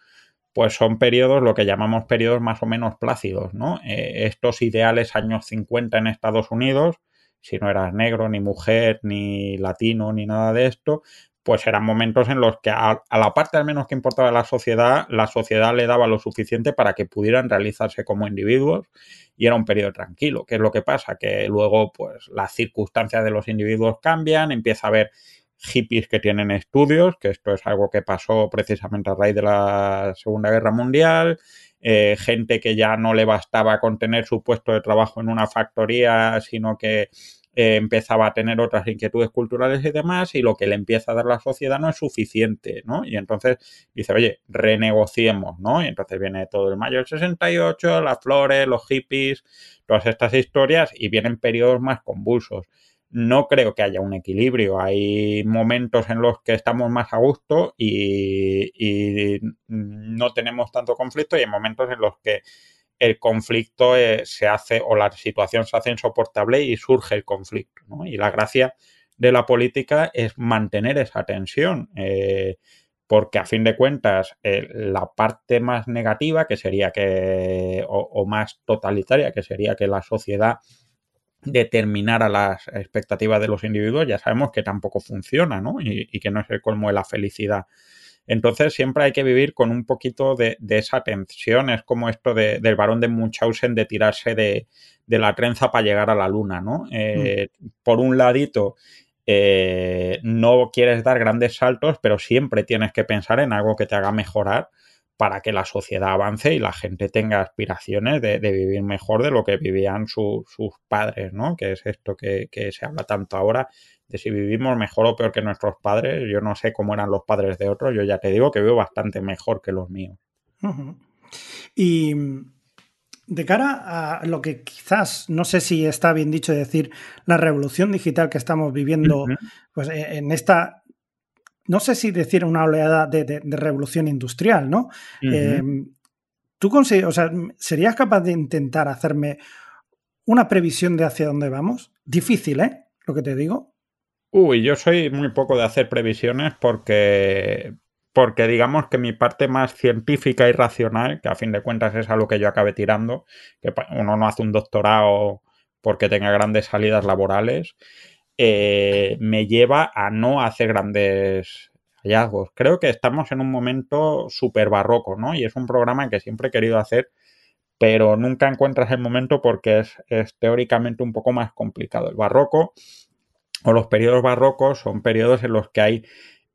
pues son periodos, lo que llamamos periodos más o menos plácidos, ¿no? Eh, estos ideales años 50 en Estados Unidos, si no eras negro, ni mujer, ni latino, ni nada de esto, pues eran momentos en los que a, la parte al menos que importaba la sociedad, la sociedad le daba lo suficiente para que pudieran realizarse como individuos y era un periodo tranquilo. ¿Qué es lo que pasa? Que luego, pues, las circunstancias de los individuos cambian, empieza a haber hippies que tienen estudios, que esto es algo que pasó precisamente a raíz de la Segunda Guerra Mundial, eh, gente que ya no le bastaba con tener su puesto de trabajo en una factoría, sino que eh, empezaba a tener otras inquietudes culturales y demás, y lo que le empieza a dar la sociedad no es suficiente, ¿no? Y entonces dice, oye, renegociemos, ¿no? Y entonces viene todo el mayo del 68, las flores, los hippies, todas estas historias, y vienen periodos más convulsos no creo que haya un equilibrio. Hay momentos en los que estamos más a gusto y, no tenemos tanto conflicto y hay momentos en los que el conflicto eh, se hace o la situación se hace insoportable y surge el conflicto. Y la gracia de la política es mantener esa tensión. Eh, porque a fin de cuentas eh, la parte más negativa que sería que o más totalitaria que sería que la sociedad determinar a las expectativas de los individuos, ya sabemos que tampoco funciona, ¿no? Y, que no es el colmo de la felicidad. Entonces siempre hay que vivir con un poquito de, esa tensión, es como esto del varón de Munchausen de tirarse de, la trenza para llegar a la luna, ¿no? Eh. Por un ladito, eh, no quieres dar grandes saltos, pero siempre tienes que pensar en algo que te haga mejorar para que la sociedad avance y la gente tenga aspiraciones de, vivir mejor de lo que vivían sus padres, ¿no? Que es esto que, se habla tanto ahora de si vivimos mejor o peor que nuestros padres. Yo no sé cómo eran los padres de otros, yo ya te digo que vivo bastante mejor que los míos. Y de cara a lo que quizás, no sé si está bien dicho decir, la revolución digital que estamos viviendo, pues e, en esta no sé si decir una oleada de, revolución industrial, ¿no? Eh, ¿Tú o sea, serías capaz de intentar hacerme una previsión de hacia dónde vamos? Difícil, ¿eh? Lo que te digo. Uy, yo soy muy poco de hacer previsiones porque, porque digamos que mi parte más científica y racional, que a fin de cuentas es a lo que yo acabé tirando, que uno no hace un doctorado porque tenga grandes salidas laborales, eh, me lleva a no hacer grandes hallazgos. Creo que estamos en un momento súper barroco, ¿no? Y es un programa que siempre he querido hacer, pero nunca encuentras el momento porque es, teóricamente un poco más complicado. El barroco o los periodos barrocos son periodos en los que hay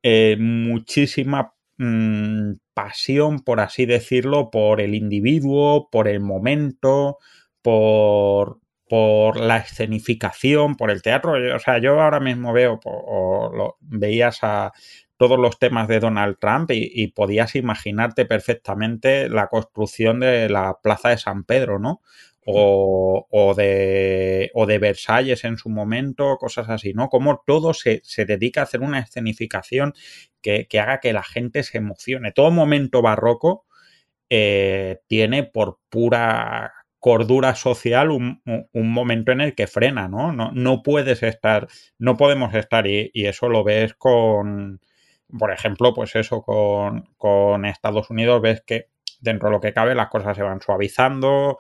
eh, muchísima mm, pasión, por así decirlo, por el individuo, por el momento, por, por la escenificación, por el teatro. O sea, yo ahora mismo veo, o veías a todos los temas de Donald Trump y, podías imaginarte perfectamente la construcción de la Plaza de San Pedro, ¿no? O, de, o de Versalles en su momento, cosas así, ¿no? Como todo se, dedica a hacer una escenificación que, haga que la gente se emocione. Todo momento barroco eh, tiene por pura cordura social un, momento en el que frena, ¿no? ¿no? No, puedes estar, no podemos estar y, eso lo ves con, por ejemplo, pues eso, con, con, Estados Unidos ves que dentro de lo que cabe las cosas se van suavizando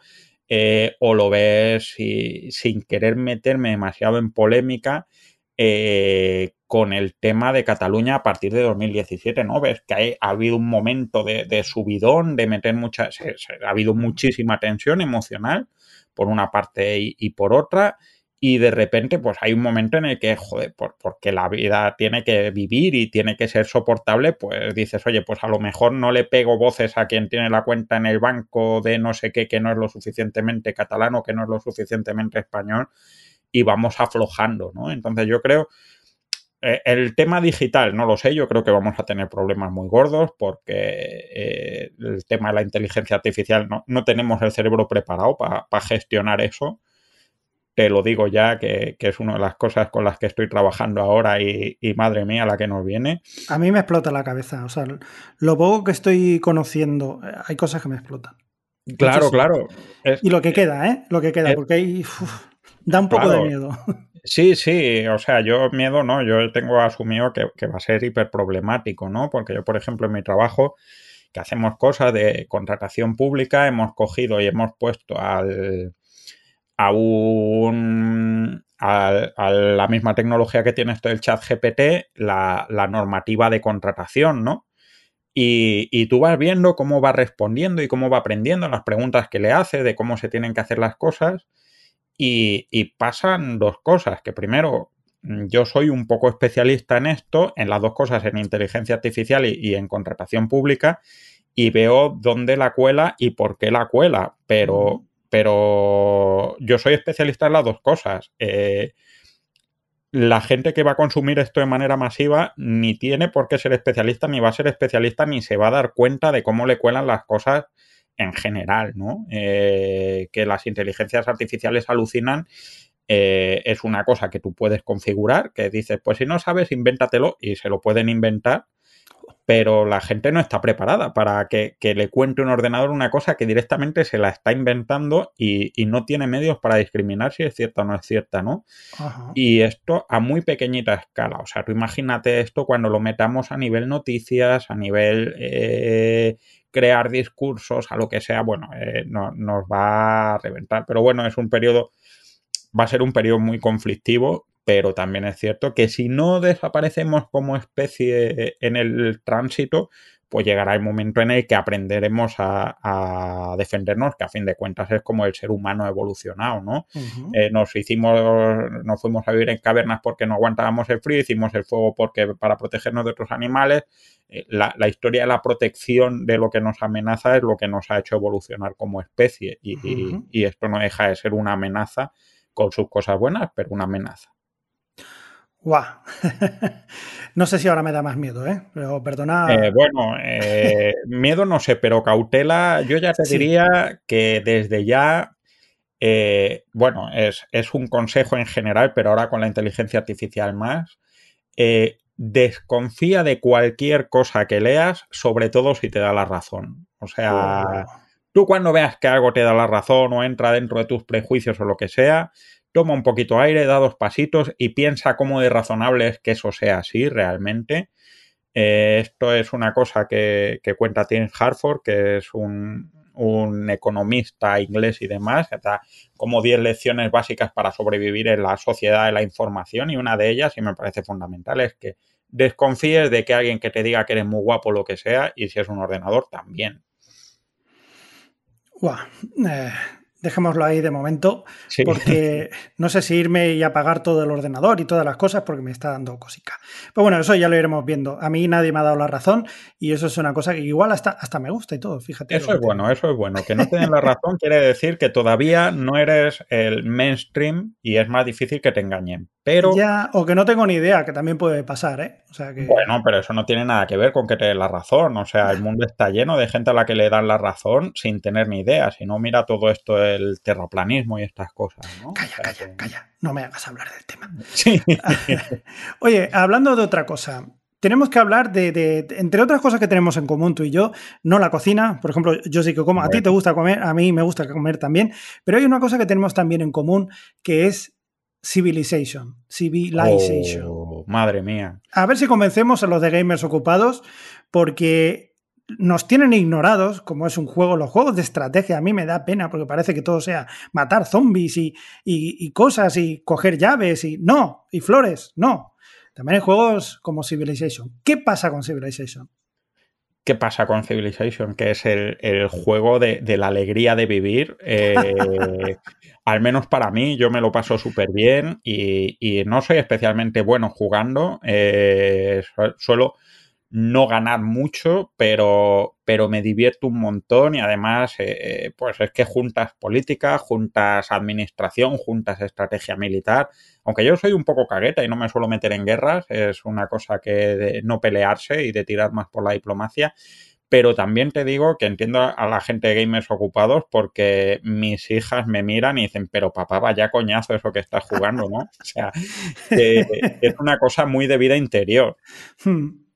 eh, o lo ves y, sin querer meterme demasiado en polémica. Eh, con el tema de Cataluña a partir de 2017, ¿no? Ves que ha habido un momento de, subidón, de meter mucha... ha habido muchísima tensión emocional, por una parte y, por otra, y de repente pues hay un momento en el que, joder, porque la vida tiene que vivir y tiene que ser soportable, pues dices, oye, pues a lo mejor no le pego voces a quien tiene la cuenta en el banco de no sé qué, que no es lo suficientemente catalano, que no es lo suficientemente español, y vamos aflojando, ¿no? Entonces yo creo eh, el tema digital, no lo sé, yo creo que vamos a tener problemas muy gordos porque eh, el tema de la inteligencia artificial no, tenemos el cerebro preparado para gestionar eso. Te lo digo ya, que, es una de las cosas con las que estoy trabajando ahora y, madre mía la que nos viene. A mí me explota la cabeza, o sea, lo poco que estoy conociendo, eh, hay cosas que me explotan. Claro, claro. y lo que queda, ¿eh? Lo que queda, porque ahí da un poco de miedo. Sí, sí, o sea, yo miedo no, yo tengo asumido que, va a ser hiper problemático, ¿no? Porque yo, por ejemplo, en mi trabajo, que hacemos cosas de contratación pública, hemos cogido y hemos puesto al, a un a, la misma tecnología que tiene esto del chat GPT, la, normativa de contratación, ¿no? Y, y, tú vas viendo cómo va respondiendo y cómo va aprendiendo las preguntas que le hace, de cómo se tienen que hacer las cosas. Y, pasan dos cosas, que primero, mm, yo soy un poco especialista en esto, en las dos cosas, en inteligencia artificial y, en contratación pública, y veo dónde la cuela y por qué la cuela, pero, pero yo soy especialista en las dos cosas. Eh, la gente que va a consumir esto de manera masiva ni tiene por qué ser especialista, ni va a ser especialista, ni se va a dar cuenta de cómo le cuelan las cosas en general, ¿no? Eh, que las inteligencias artificiales alucinan eh, es una cosa que tú puedes configurar, que dices, pues si no sabes, invéntatelo y se lo pueden inventar, pero la gente no está preparada para que, le cuente un ordenador una cosa que directamente se la está inventando y, no tiene medios para discriminar si es cierta o no es cierta, ¿no? Y esto a muy pequeñita escala, o sea, tú imagínate esto cuando lo metamos a nivel noticias, a nivel eh, crear discursos, a lo que sea, bueno, eh, no, nos va a reventar. Pero bueno, es un periodo, va a ser un periodo muy conflictivo, pero también es cierto que si no desaparecemos como especie en el tránsito, pues llegará el momento en el que aprenderemos a, defendernos, que a fin de cuentas es como el ser humano evolucionado, ¿no? Eh, nos hicimos, nos fuimos a vivir en cavernas porque no aguantábamos el frío, hicimos el fuego porque para protegernos de otros animales. Eh, la, historia de la protección de lo que nos amenaza es lo que nos ha hecho evolucionar como especie y, y esto no deja de ser una amenaza con sus cosas buenas, pero una amenaza. Guau. no sé si ahora me da más miedo, ¿eh? Pero perdona. Eh, bueno, eh, miedo no sé, pero cautela, yo ya te diría que desde ya, eh, bueno, es, un consejo en general, pero ahora con la inteligencia artificial más, desconfía de cualquier cosa que leas, sobre todo si te da la razón. O sea, oh. tú cuando veas que algo te da la razón o entra dentro de tus prejuicios o lo que sea, toma un poquito aire, da dos pasitos y piensa cómo de razonable es que eso sea así realmente. Eh, esto es una cosa que, cuenta Tim Harford, que es un, economista inglés y demás, que da como 10 lecciones básicas para sobrevivir en la sociedad de la información y una de ellas, y me parece fundamental, es que desconfíes de que alguien que te diga que eres muy guapo lo que sea, y si es un ordenador también. Wow dejémoslo ahí de momento, porque no sé si irme y apagar todo el ordenador y todas las cosas porque me está dando cosica. Pero bueno, eso ya lo iremos viendo. A mí nadie me ha dado la razón y eso es una cosa que igual hasta, hasta me gusta y todo, fíjate. Eso es bueno, eso es bueno. Que no te den la razón quiere decir que todavía no eres el mainstream y es más difícil que te engañen. Pero... Ya, o que no tengo ni idea, que también puede pasar, ¿eh? O sea que... Bueno, pero eso no tiene nada que ver con que te den la razón. O sea, el mundo está lleno de gente a la que le dan la razón sin tener ni idea. Si no, mira todo esto del terraplanismo y estas cosas, ¿no? Calla, calla, calla. No me hagas hablar del tema. Sí. Oye, hablando de otra cosa, tenemos que hablar de, entre otras cosas que tenemos en común tú y yo, no la cocina, por ejemplo, yo sí que como, a ti te gusta comer, a mí me gusta comer también, pero hay una cosa que tenemos también en común que es Civilization. Civilization. Oh, madre mía. A ver si convencemos a los de gamers ocupados, porque nos tienen ignorados, como es un juego. Los juegos de estrategia a mí me da pena, porque parece que todo sea matar zombies y, y cosas y coger llaves y. No, y flores, no. También hay juegos como Civilization. ¿Qué pasa con Civilization? ¿Qué pasa con Civilization? Que es el, juego de, la alegría de vivir. Eh, al menos para mí, yo me lo paso súper bien y, no soy especialmente bueno jugando. Eh, suelo no ganar mucho, pero, pero me divierto un montón y además, eh, pues es que juntas política, juntas administración, juntas estrategia militar. Aunque yo soy un poco cagueta y no me suelo meter en guerras, es una cosa que de no pelearse y de tirar más por la diplomacia pero también te digo que entiendo a la gente de gamers ocupados porque mis hijas me miran y dicen, pero papá, vaya coñazo eso que estás jugando, ¿no? O sea, es una cosa muy de vida interior.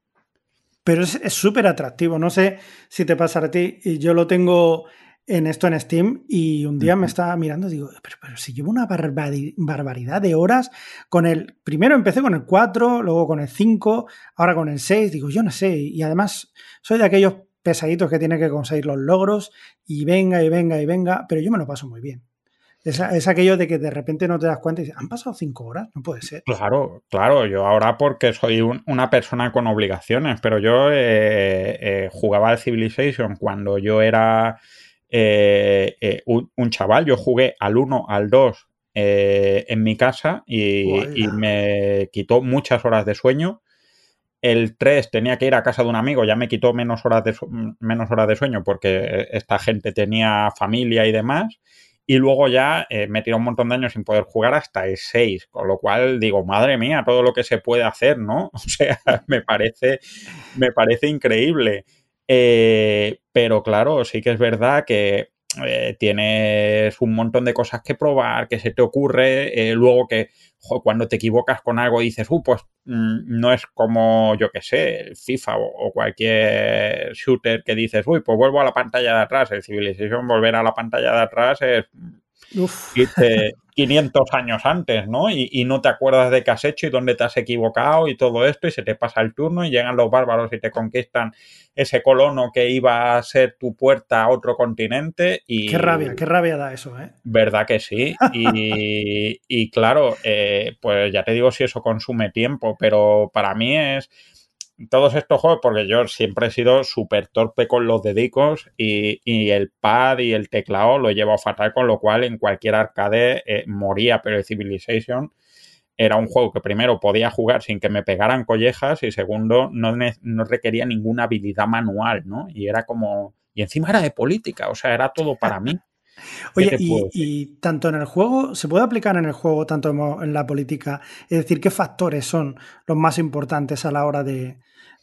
Pero es súper atractivo. No sé si te pasa a ti. Y yo lo tengo en esto en Steam y un día me estaba mirando y digo, pero, pero si llevo una barbaridad de horas con el... Primero empecé con el 4, luego con el 5, ahora con el 6. Digo, yo no sé. Y además soy de aquellos pesaditos que tiene que conseguir los logros y venga y venga y venga, pero yo me lo paso muy bien. Es, aquello de que de repente no te das cuenta y dices, han pasado cinco horas, no puede ser. Claro, claro, yo ahora porque soy una persona con obligaciones, pero yo eh, eh, jugaba al Civilization cuando yo era eh, un, chaval, yo jugué al 1, al 2 en mi casa y, y me quitó muchas horas de sueño el 3 tenía que ir a casa de un amigo, ya me quitó menos horas de, menos horas de sueño porque esta gente tenía familia y demás. Y luego ya eh, me tiró un montón de años sin poder jugar hasta el 6, con lo cual digo, madre mía, todo lo que se puede hacer, ¿no? O sea, me parece, me parece increíble. Eh, pero claro, sí que es verdad que eh, tienes un montón de cosas que probar, que se te ocurre, luego que cuando te equivocas con algo dices, uh, pues mm, no es como, yo que sé, el FIFA o, cualquier shooter que dices, uy, pues vuelvo a la pantalla de atrás. El Civilization, volver a la pantalla de atrás es Uf. 500 años antes, ¿no? Y, no te acuerdas de qué has hecho y dónde te has equivocado y todo esto, y se te pasa el turno y llegan los bárbaros y te conquistan ese colono que iba a ser tu puerta a otro continente. Y, qué rabia, qué rabia da eso, ¿eh? ¿Verdad que sí? Y, y claro, eh, pues ya te digo si eso consume tiempo, pero para mí es todos estos juegos, porque yo siempre he sido súper torpe con los dedicos y, el pad y el teclado lo he llevado fatal, con lo cual en cualquier arcade eh, moría, pero el Civilization era un juego que primero podía jugar sin que me pegaran collejas y segundo no, no requería ninguna habilidad manual, ¿no? Y era como... Y encima era de política, o sea, era todo para mí. Oye, y, tanto en el juego, ¿se puede aplicar en el juego tanto en la política? Es decir, ¿qué factores son los más importantes a la hora de,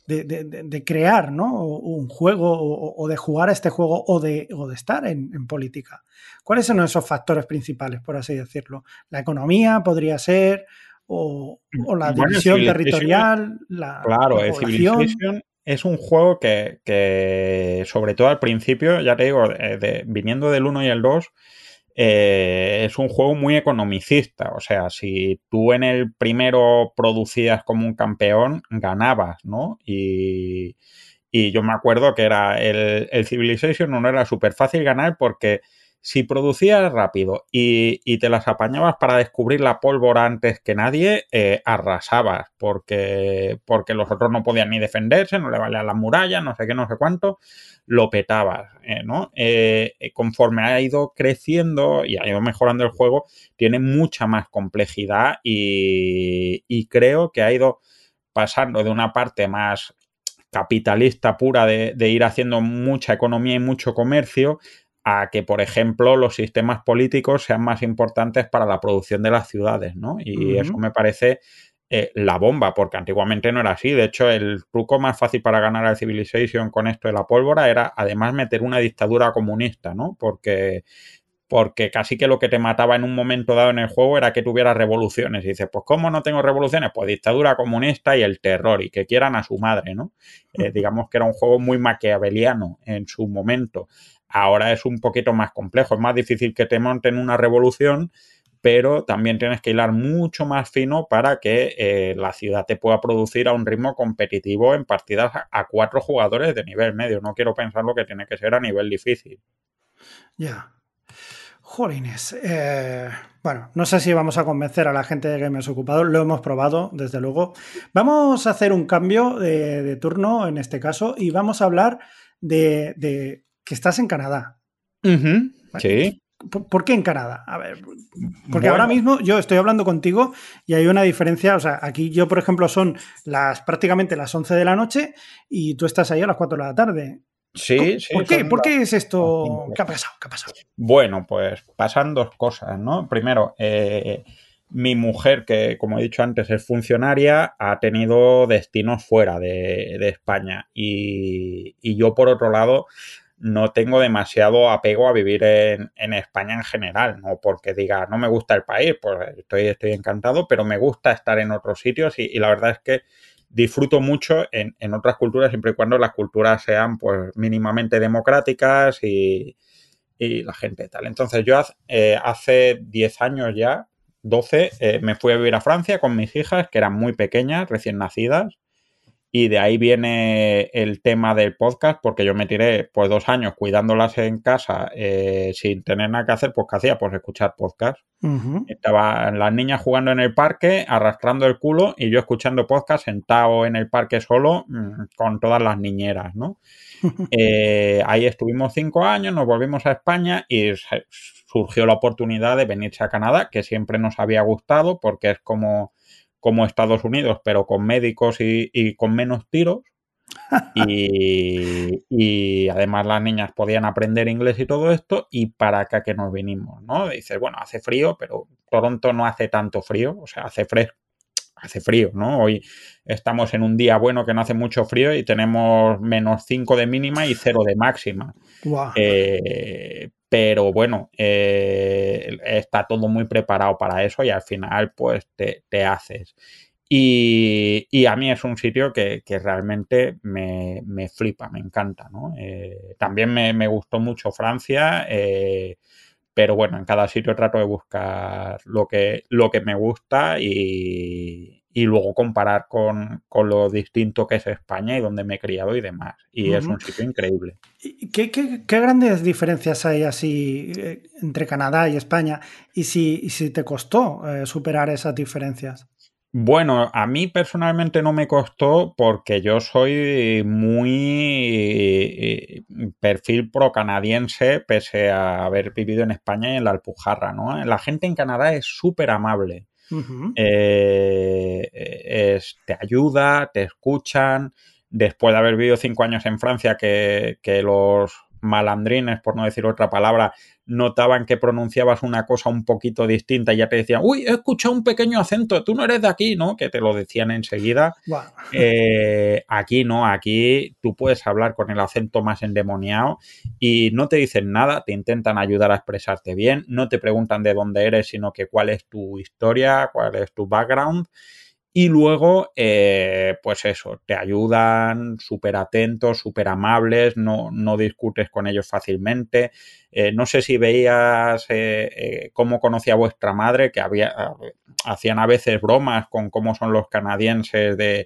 de, crear ¿no? un juego o, de jugar a este juego o de, de estar en, política. ¿Cuáles son esos factores principales, por así decirlo? La economía podría ser, o, la división territorial, la. Claro, Civilization es un juego que, sobre todo al principio, ya te digo, eh, viniendo del 1 y el 2, eh, es un juego muy economicista. O sea, si tú en el primero producías como un campeón, ganabas, ¿no? Y, yo me acuerdo que era el, el Civilization no era súper fácil ganar porque si producías rápido y, te las apañabas para descubrir la pólvora antes que nadie, eh, arrasabas, porque, porque los otros no podían ni defenderse, no le valían las murallas, no sé qué, no sé cuánto, lo petabas, eh, ¿no? Eh, conforme ha ido creciendo y ha ido mejorando el juego, tiene mucha más complejidad y, creo que ha ido pasando de una parte más capitalista pura de, ir haciendo mucha economía y mucho comercio a que, por ejemplo, los sistemas políticos sean más importantes para la producción de las ciudades, ¿no? Y eso me parece eh, la bomba, porque antiguamente no era así. De hecho, el truco más fácil para ganar al Civilization con esto de la pólvora era además meter una dictadura comunista, ¿no? Porque porque casi que lo que te mataba en un momento dado en el juego era que tuvieras revoluciones. Y dices, pues ¿cómo no tengo revoluciones? Pues dictadura comunista y el terror, y que quieran a su madre, ¿no? Eh, digamos que era un juego muy maquiaveliano en su momento. Ahora es un poquito más complejo, es más difícil que te monten una revolución, pero también tienes que hilar mucho más fino para que eh, la ciudad te pueda producir a un ritmo competitivo en partidas a, cuatro jugadores de nivel medio. No quiero pensar lo que tiene que ser a nivel difícil. Ya. Jolines. Eh, bueno, no sé si vamos a convencer a la gente de Gamers Ocupados. Lo hemos probado, desde luego. Vamos a hacer un cambio de, turno en este caso y vamos a hablar de que estás en Canadá. Sí. ¿Por qué en Canadá? A ver, porque ahora mismo yo estoy hablando contigo y hay una diferencia. O sea, aquí yo, por ejemplo, son las prácticamente las 11 de la noche y tú estás ahí a las 4 de la tarde. Sí, sí. ¿Por qué? ¿Por qué es esto? ¿Qué ha pasado? ¿Qué ha pasado? Bueno, pues pasan dos cosas, ¿no? Primero, eh, mi mujer, que como he dicho antes es funcionaria, ha tenido destinos fuera de, España. Y, y, yo, por otro lado, no tengo demasiado apego a vivir en, España en general, no porque diga no me gusta el país, pues estoy, estoy encantado, pero me gusta estar en otros sitios y, la verdad es que disfruto mucho en, otras culturas siempre y cuando las culturas sean pues mínimamente democráticas y, la gente tal. Entonces yo eh, hace 10 años ya, 12, eh, me fui a vivir a Francia con mis hijas que eran muy pequeñas, recién nacidas y de ahí viene el tema del podcast, porque yo me tiré pues dos años cuidándolas en casa eh, sin tener nada que hacer, pues ¿qué hacía? Pues escuchar podcast. Estaban las niñas jugando en el parque, arrastrando el culo, y yo escuchando podcast sentado en el parque solo mm, con todas las niñeras, ¿no? Eh, ahí estuvimos cinco años, nos volvimos a España y surgió la oportunidad de venirse a Canadá, que siempre nos había gustado porque es como como Estados Unidos, pero con médicos y, con menos tiros. Y, además las niñas podían aprender inglés y todo esto, y para acá que nos vinimos, ¿no? Dices, bueno, hace frío, pero Toronto no hace tanto frío, o sea, hace fresco, hace frío, ¿no? Hoy estamos en un día bueno que no hace mucho frío y tenemos menos 5 de mínima y 0 de máxima. Eh, pero bueno, eh, está todo muy preparado para eso y al final pues te, haces. Y, a mí es un sitio que, realmente me, flipa, me encanta. ¿no? Eh, también me, gustó mucho Francia, eh, pero bueno, en cada sitio trato de buscar lo que, lo que me gusta y, y luego comparar con, lo distinto que es España y donde me he criado y demás. Y es un sitio increíble. ¿Qué, qué, grandes diferencias hay así eh, entre Canadá y España? ¿Y si, si te costó eh, superar esas diferencias? Bueno, a mí personalmente no me costó porque yo soy muy eh, perfil pro canadiense pese a haber vivido en España y en la Alpujarra, ¿no? La gente en Canadá es súper amable. Eh, te ayuda, te escuchan. Después de haber vivido cinco años en Francia, que, que los malandrines, por no decir otra palabra, notaban que pronunciabas una cosa un poquito distinta y ya te decían, uy, he escuchado un pequeño acento, tú no eres de aquí, ¿no? Que te lo decían enseguida. Eh, aquí no, aquí tú puedes hablar con el acento más endemoniado y no te dicen nada, te intentan ayudar a expresarte bien, no te preguntan de dónde eres, sino que cuál es tu historia, cuál es tu background. Y luego, eh, pues eso, te ayudan súper atentos, súper amables, no, no, discutes con ellos fácilmente. Eh, no sé si veías eh, cómo conocía vuestra madre, que había, hacían a veces bromas con cómo son los canadienses de,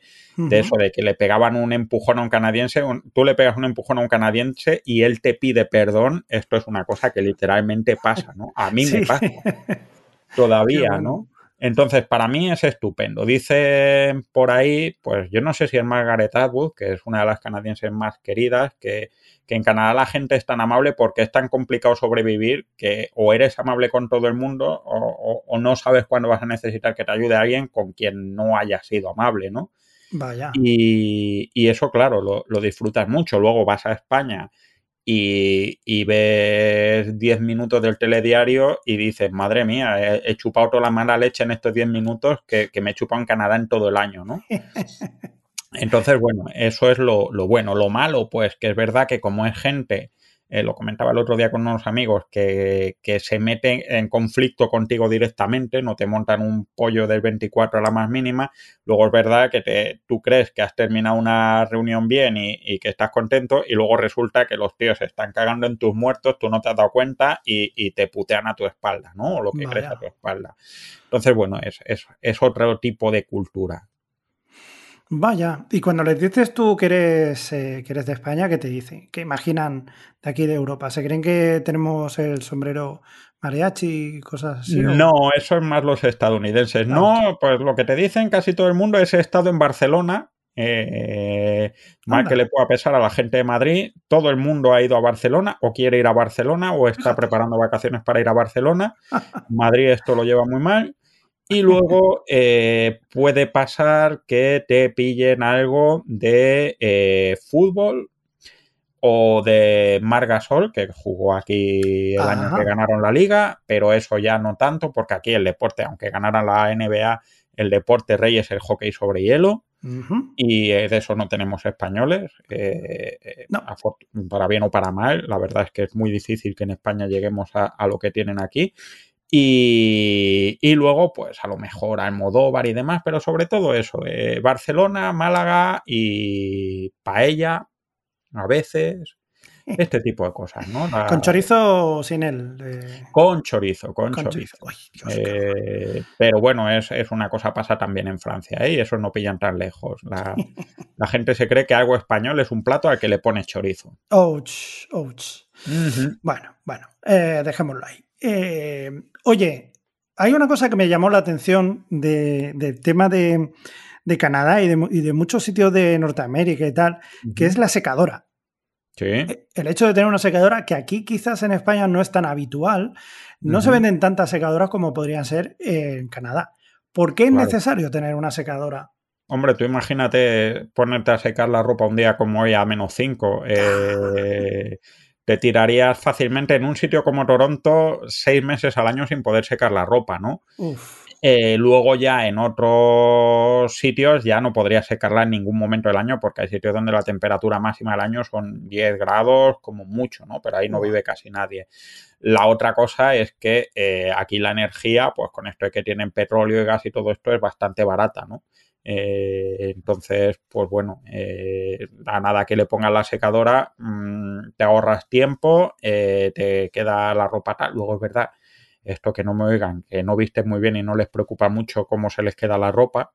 eso, de que le pegaban un empujón a un canadiense, tú le pegas un empujón a un canadiense y él te pide perdón. Esto es una cosa que literalmente pasa, ¿no? A mí me pasa. Todavía, ¿no? Entonces, para mí es estupendo. Dice por ahí, pues yo no sé si es Margaret Atwood, que es una de las canadienses más queridas, que, en Canadá la gente es tan amable porque es tan complicado sobrevivir que o eres amable con todo el mundo o, no sabes cuándo vas a necesitar que te ayude alguien con quien no haya sido amable, ¿no? Vaya. Y, y eso, claro, lo, lo disfrutas mucho. Luego vas a España y, ves 10 minutos del telediario y dices, madre mía, he, chupado toda la mala leche en estos 10 minutos que, me he chupado en Canadá en todo el año, ¿no? Entonces, bueno, eso es lo, lo bueno. Lo malo, pues que es verdad que como es gente eh, lo comentaba el otro día con unos amigos, que, se meten en conflicto contigo directamente, no te montan un pollo del 24 a la más mínima, luego es verdad que te, tú crees que has terminado una reunión bien y, que estás contento y luego resulta que los tíos se están cagando en tus muertos, tú no te has dado cuenta y, te putean a tu espalda, ¿no? O lo que crees a tu espalda. Entonces, bueno, es, es otro tipo de cultura. Vaya, y cuando les dices tú que eres, eh, que eres de España, ¿qué te dicen? ¿Qué imaginan de aquí de Europa? ¿Se creen que tenemos el sombrero mariachi y cosas así? No, eso es más los estadounidenses. Ah, no, pues lo que te dicen casi todo el mundo es he estado en Barcelona Eh, mal que le pueda pesar a la gente de Madrid, todo el mundo ha ido a Barcelona o quiere ir a Barcelona o está preparando vacaciones para ir a Barcelona. Madrid esto lo lleva muy mal. Y luego eh, puede pasar que te pillen algo de eh, fútbol o de Margasol, que jugó aquí el año que ganaron la liga, pero eso ya no tanto, porque aquí el deporte, aunque ganara la NBA, el deporte rey es el hockey sobre hielo. Y de eso no tenemos españoles, eh, eh, para bien o para mal. La verdad es que es muy difícil que en España lleguemos a, lo que tienen aquí. Y, luego, pues a lo mejor Almodóvar y demás, pero sobre todo eso, eh, Barcelona, Málaga y Paella, a veces, este tipo de cosas, ¿no? ¿Con chorizo o sin él? Con chorizo, con, chorizo. Eh, pero bueno, es, una cosa pasa también en Francia, ¿eh? Y eso no pillan tan lejos. La, gente se cree que algo español es un plato al que le pones chorizo. Ouch, ouch. Bueno, bueno, dejémoslo ahí. Eh, oye, hay una cosa que me llamó la atención del tema de, Canadá y de, muchos sitios de Norteamérica y tal, que es la secadora. Eh, el hecho de tener una secadora, que aquí quizás en España no es tan habitual, no se venden tantas secadoras como podrían ser en Canadá. ¿Por qué es necesario tener una secadora? Hombre, tú imagínate ponerte a secar la ropa un día como hoy a menos 5. Eh, te tirarías fácilmente en un sitio como Toronto seis meses al año sin poder secar la ropa, ¿no? Uf. Eh, luego ya en otros sitios ya no podría secarla en ningún momento del año porque hay sitios donde la temperatura máxima del año son 10 grados como mucho, ¿no? Pero ahí no vive casi nadie. La otra cosa es que eh, aquí la energía, pues con esto de que tienen petróleo y gas y todo esto es bastante barata, ¿no? Eh, entonces, pues bueno, a nada que le pongas la secadora, mm, te ahorras tiempo, te queda la ropa tal. Luego es verdad esto que no me oigan, que no visten muy bien y no les preocupa mucho cómo se les queda la ropa.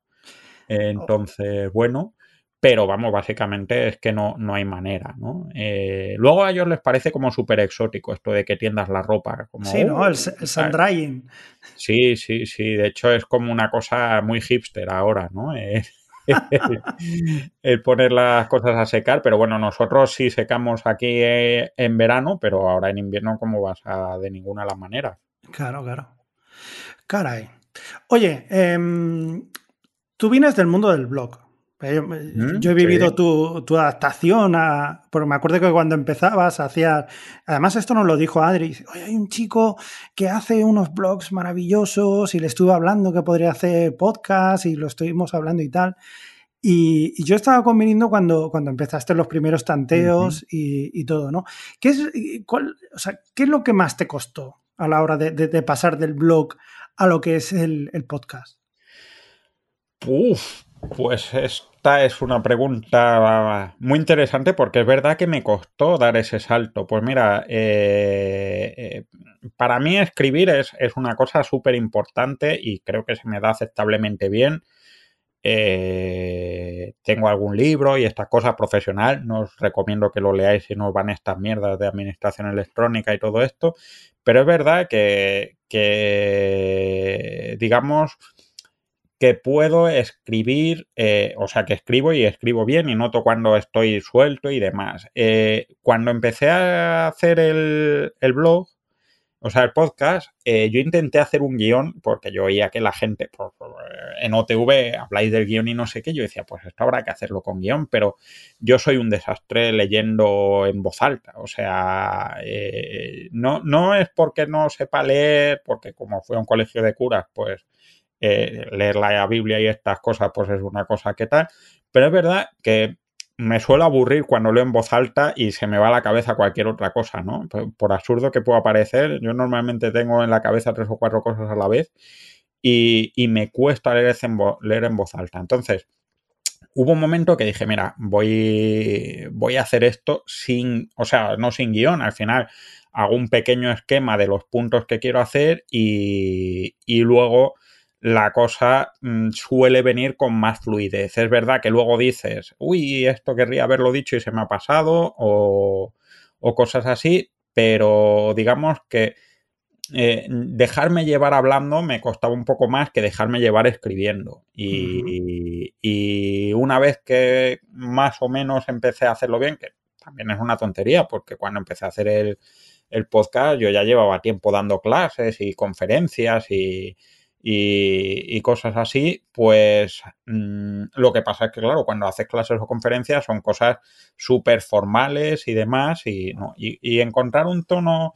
Entonces, bueno, pero vamos, básicamente es que no, no hay manera, ¿no? Eh, luego a ellos les parece como súper exótico esto de que tiendas la ropa. Como, sí, ¿no? El, sun drying. Sí, sí, sí. De hecho, es como una cosa muy hipster ahora, ¿no? Eh, el poner las cosas a secar, pero bueno, nosotros sí secamos aquí eh, en verano, pero ahora en invierno, ¿cómo vas a de ninguna de las maneras? Claro, claro. Caray. Oye, em, tú vienes del mundo del blog. Eh, mm, yo, he vivido tu, adaptación a. Porque me acuerdo que cuando empezabas hacías. Además, esto nos lo dijo Adri. Oye, hay un chico que hace unos blogs maravillosos y le estuve hablando que podría hacer podcast y lo estuvimos hablando y tal. Y, yo estaba conviniendo cuando, cuando empezaste los primeros tanteos y, todo, ¿no? ¿Qué es, cuál, o sea, ¿Qué es lo que más te costó? a la hora de, pasar del blog a lo que es el, podcast? Uf, pues esta es una pregunta muy interesante porque es verdad que me costó dar ese salto. Pues mira, eh, eh, para mí escribir es, es una cosa súper importante y creo que se me da aceptablemente bien. Eh, tengo algún libro y estas cosas profesional. No os recomiendo que lo leáis si no van estas mierdas de administración electrónica y todo esto. Pero es verdad que, digamos, que puedo escribir, eh, o sea, que escribo y escribo bien y noto cuando estoy suelto y demás. Eh, cuando empecé a hacer el, el blog, o sea, el podcast, eh, yo intenté hacer un guion porque yo oía que la gente en OTV habláis del guion y no sé qué. Yo decía, pues esto habrá que hacerlo con guion, pero yo soy un desastre leyendo en voz alta. O sea, no, no es porque no sepa leer, porque como fue a un colegio de curas, pues eh, leer la Biblia y estas cosas, pues es una cosa que tal. Pero es verdad que me suelo aburrir cuando leo en voz alta y se me va a la cabeza cualquier otra cosa, ¿no? Por, absurdo que pueda parecer, yo normalmente tengo en la cabeza tres o cuatro cosas a la vez y, me cuesta leer en, leer en voz alta. Entonces, hubo un momento que dije, mira, voy, voy a hacer esto sin, o sea, no sin guion, al final hago un pequeño esquema de los puntos que quiero hacer y, y luego la cosa mm, suele venir con más fluidez. Es verdad que luego dices, uy, esto querría haberlo dicho y se me ha pasado, o, cosas así, pero digamos que eh, dejarme llevar hablando me costaba un poco más que dejarme llevar escribiendo. Y, y, una vez que más o menos empecé a hacerlo bien, que también es una tontería, porque cuando empecé a hacer el, el podcast yo ya llevaba tiempo dando clases y conferencias y, y, cosas así, pues mm, lo que pasa es que, claro, cuando haces clases o conferencias son cosas súper formales y demás, y, no, y, encontrar un tono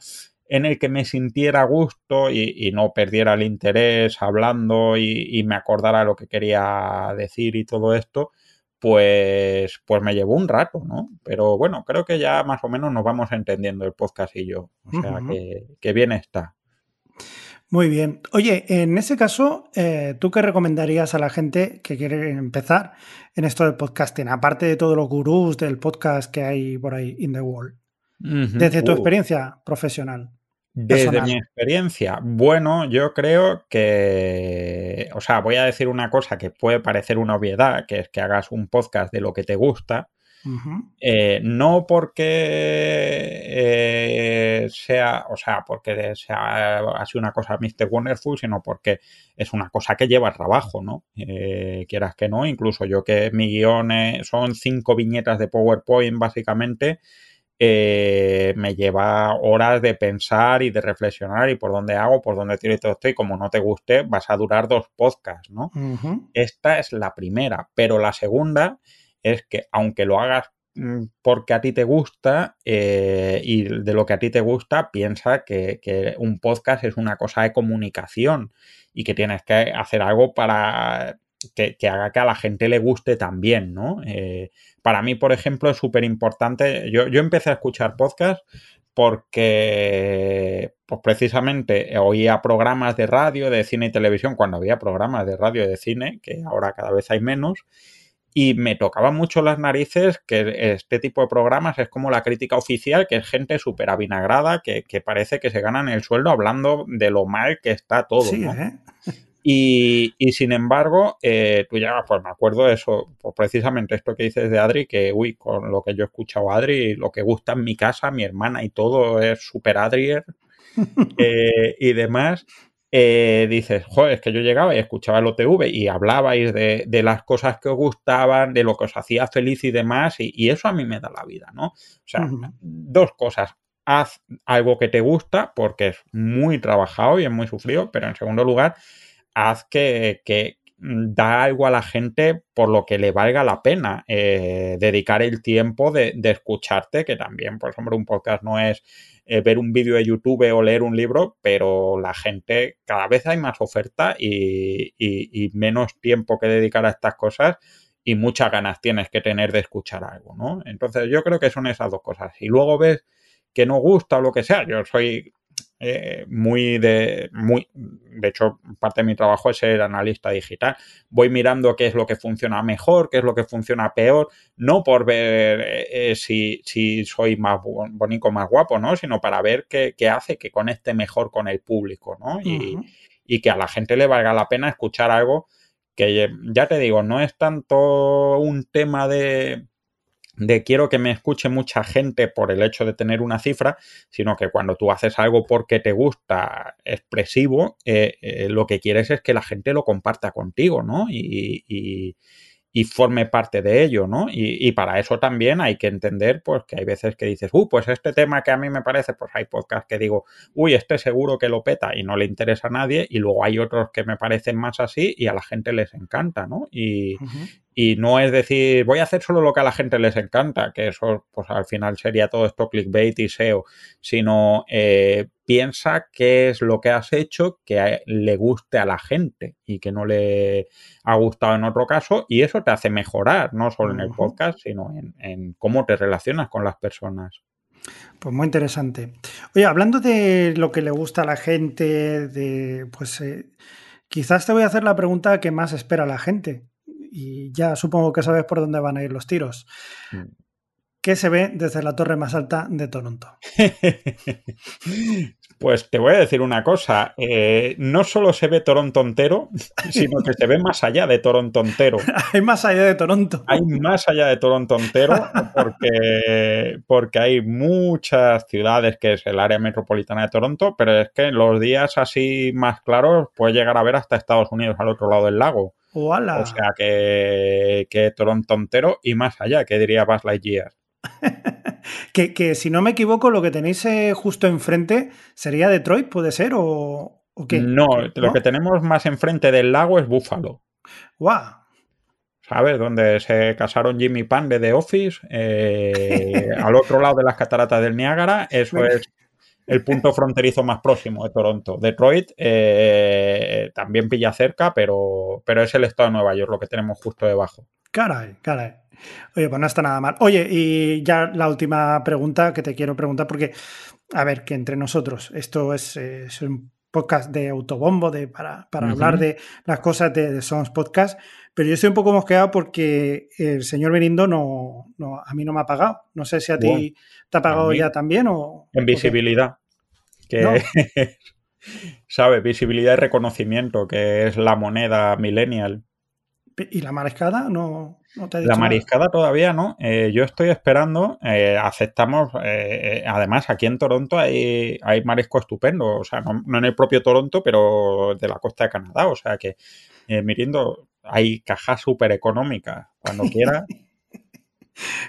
en el que me sintiera a gusto y, no perdiera el interés hablando y, me acordara lo que quería decir y todo esto, pues, pues me llevó un rato, ¿no? Pero bueno, creo que ya más o menos nos vamos entendiendo el podcast y yo. O sea, que, que bien está. Muy bien. Oye, en ese caso, eh, ¿tú qué recomendarías a la gente que quiere empezar en esto del podcasting? Aparte de todos los gurús del podcast que hay por ahí in the world. Desde tu uh. experiencia profesional. Desde mi experiencia, bueno, yo creo que, o sea, voy a decir una cosa que puede parecer una obviedad, que es que hagas un podcast de lo que te gusta, eh, no porque eh, sea, o sea, porque sea así una cosa Mr. Wonderful, sino porque es una cosa que lleva trabajo, ¿no? Eh, quieras que no, incluso yo que mi guion son cinco viñetas de PowerPoint básicamente, me lleva horas de pensar y de reflexionar y por dónde hago, por dónde tiro y todo esto y como no te guste vas a durar dos podcasts, ¿no? Esta es la primera, pero la segunda es que aunque lo hagas mm, porque a ti te gusta eh, y de lo que a ti te gusta, piensa que, un podcast es una cosa de comunicación y que tienes que hacer algo para que, haga que a la gente le guste también, ¿no? Eh, para mí, por ejemplo, es súper importante. Yo, yo empecé a escuchar podcasts porque pues precisamente oía programas de radio, de cine y televisión, cuando había programas de radio y de cine, que ahora cada vez hay menos, y me tocaba mucho las narices que este tipo de programas es como la crítica oficial, que es gente súper avinagrada, que, parece que se ganan el sueldo hablando de lo mal que está todo. ¿eh? y, sin embargo, eh, tú ya, pues me acuerdo de eso, pues precisamente esto que dices de Adri, que uy, con lo que yo he escuchado a Adri, lo que gusta en mi casa, mi hermana y todo es súper Adrier eh, y demás. Eh, dices, joder, es que yo llegaba y escuchaba el OTV y hablabais de, de, las cosas que os gustaban, de lo que os hacía feliz y demás, y, eso a mí me da la vida, ¿no? O sea, dos cosas. Haz algo que te gusta porque es muy trabajado y es muy sufrido, pero en segundo lugar, haz que, que da algo a la gente por lo que le valga la pena eh, dedicar el tiempo de, escucharte, que también, por ejemplo, un podcast no es eh, ver un vídeo de YouTube o leer un libro, pero la gente, cada vez hay más oferta y, menos tiempo que dedicar a estas cosas y muchas ganas tienes que tener de escuchar algo, ¿no? Entonces yo creo que son esas dos cosas. Y luego ves que no gusta o lo que sea, yo soy eh, muy de muy de hecho parte de mi trabajo es ser analista digital. Voy mirando qué es lo que funciona mejor qué es lo que funciona peor no por ver eh, si, si, soy más bonito más guapo no sino para ver qué, qué, hace que conecte mejor con el público no y, y que a la gente le valga la pena escuchar algo que ya te digo no es tanto un tema de de quiero que me escuche mucha gente por el hecho de tener una cifra, sino que cuando tú haces algo porque te gusta expresivo, eh, eh, lo que quieres es que la gente lo comparta contigo, ¿no? y, y forme parte de ello, ¿no? Y, para eso también hay que entender, pues, que hay veces que dices, uh, pues este tema que a mí me parece, pues hay podcasts que digo, uy, este seguro que lo peta y no le interesa a nadie, y luego hay otros que me parecen más así y a la gente les encanta, ¿no? Y, y no es decir, voy a hacer solo lo que a la gente les encanta, que eso, pues al final sería todo esto clickbait y SEO, sino eh, piensa qué es lo que has hecho que le guste a la gente y que no le ha gustado en otro caso y eso te hace mejorar, no solo en el podcast, sino en, cómo te relacionas con las personas. Pues muy interesante. Oye, hablando de lo que le gusta a la gente, de pues eh, quizás te voy a hacer la pregunta que más espera la gente. Y ya supongo que sabes por dónde van a ir los tiros. Mm. ¿Qué se ve desde la torre más alta de Toronto? Pues te voy a decir una cosa, eh, no solo se ve Toronto entero, sino que se ve más allá de Toronto entero. hay más allá de Toronto. Hay más allá de Toronto entero porque, porque hay muchas ciudades que es el área metropolitana de Toronto, pero es que en los días así más claros puedes llegar a ver hasta Estados Unidos al otro lado del lago. O sea que, que Toronto entero y más allá, que diría Buzz Lightyear. que, si no me equivoco, lo que tenéis eh, justo enfrente sería Detroit, ¿puede ser? ¿O, qué? No, lo que tenemos más enfrente del lago es Buffalo. ¡Guau! ¿Sabes? Donde se casaron Jimmy Pan de The Office, eh, al otro lado de las cataratas del Niágara, eso es el punto fronterizo más próximo de Toronto. Detroit eh, también pilla cerca, pero, pero es el estado de Nueva York lo que tenemos justo debajo. Caray, caray. Oye, pues no está nada mal. Oye, y ya la última pregunta que te quiero preguntar, porque, a ver, que entre nosotros, esto es, un podcast de autobombo de, para, hablar de las cosas de, Sons Podcast, pero yo estoy un poco mosqueado porque el señor Berindo no, a mí no me ha pagado. No sé si a ti te ha pagado ya también o... En visibilidad. Que, ¿sabes? Visibilidad y reconocimiento, que es la moneda millennial. ¿Y la mariscada? No, te La mariscada todavía no. Eh, yo estoy esperando. Eh, aceptamos. Eh, además, aquí en Toronto hay, hay marisco estupendo. O sea, no, en el propio Toronto, pero de la costa de Canadá. O sea que, miriendo, hay cajas súper económicas. Cuando quiera.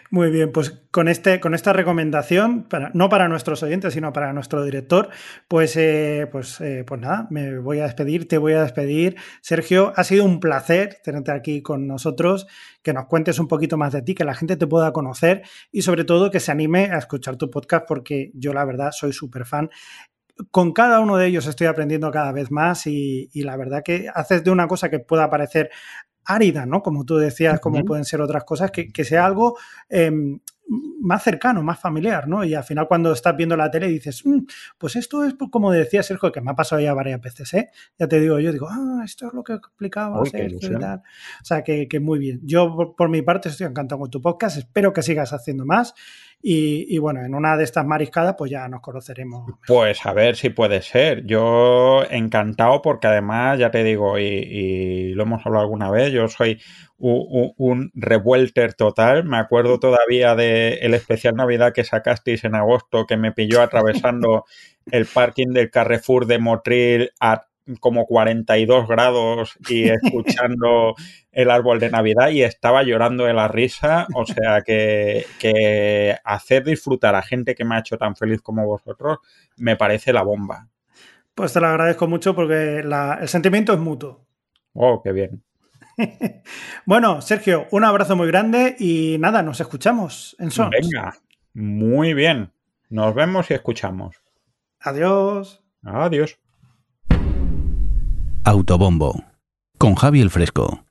Muy bien, pues con, este, con esta recomendación, para, no para nuestros oyentes, sino para nuestro director, pues, eh, pues, eh, pues nada, me voy a despedir, te voy a despedir. Sergio, ha sido un placer tenerte aquí con nosotros, que nos cuentes un poquito más de ti, que la gente te pueda conocer y sobre todo que se anime a escuchar tu podcast porque yo la verdad soy súper fan con cada uno de ellos estoy aprendiendo cada vez más y, y, la verdad que haces de una cosa que pueda parecer árida, ¿no? Como tú decías, como pueden ser otras cosas, que, sea algo em, más cercano, más familiar, ¿no? Y al final cuando estás viendo la tele dices, mm, pues esto es como decía Sergio, que me ha pasado ya varias veces, ¿eh? Ya te digo, yo digo, ah, esto es lo que explicaba Sergio y tal. O sea, que, muy bien. Yo, por, mi parte, estoy encantado con tu podcast, espero que sigas haciendo más. Y, bueno, en una de estas mariscadas, pues ya nos conoceremos. Pues a ver si puede ser. Yo encantado porque además, ya te digo, y, lo hemos hablado alguna vez, yo soy un, un, revuelter total. Me acuerdo todavía del el especial Navidad que sacasteis en agosto, que me pilló atravesando el parking del Carrefour de Motril a como 42 grados y escuchando el árbol de Navidad y estaba llorando de la risa. O sea que, hacer disfrutar a gente que me ha hecho tan feliz como vosotros me parece la bomba. Pues te lo agradezco mucho porque el sentimiento es mutuo. Oh, qué bien. bueno, Sergio, un abrazo muy grande y nada, nos escuchamos en Sons. Venga, muy bien. Nos vemos y escuchamos. Adiós. Adiós. Autobombo con Javi el Fresco.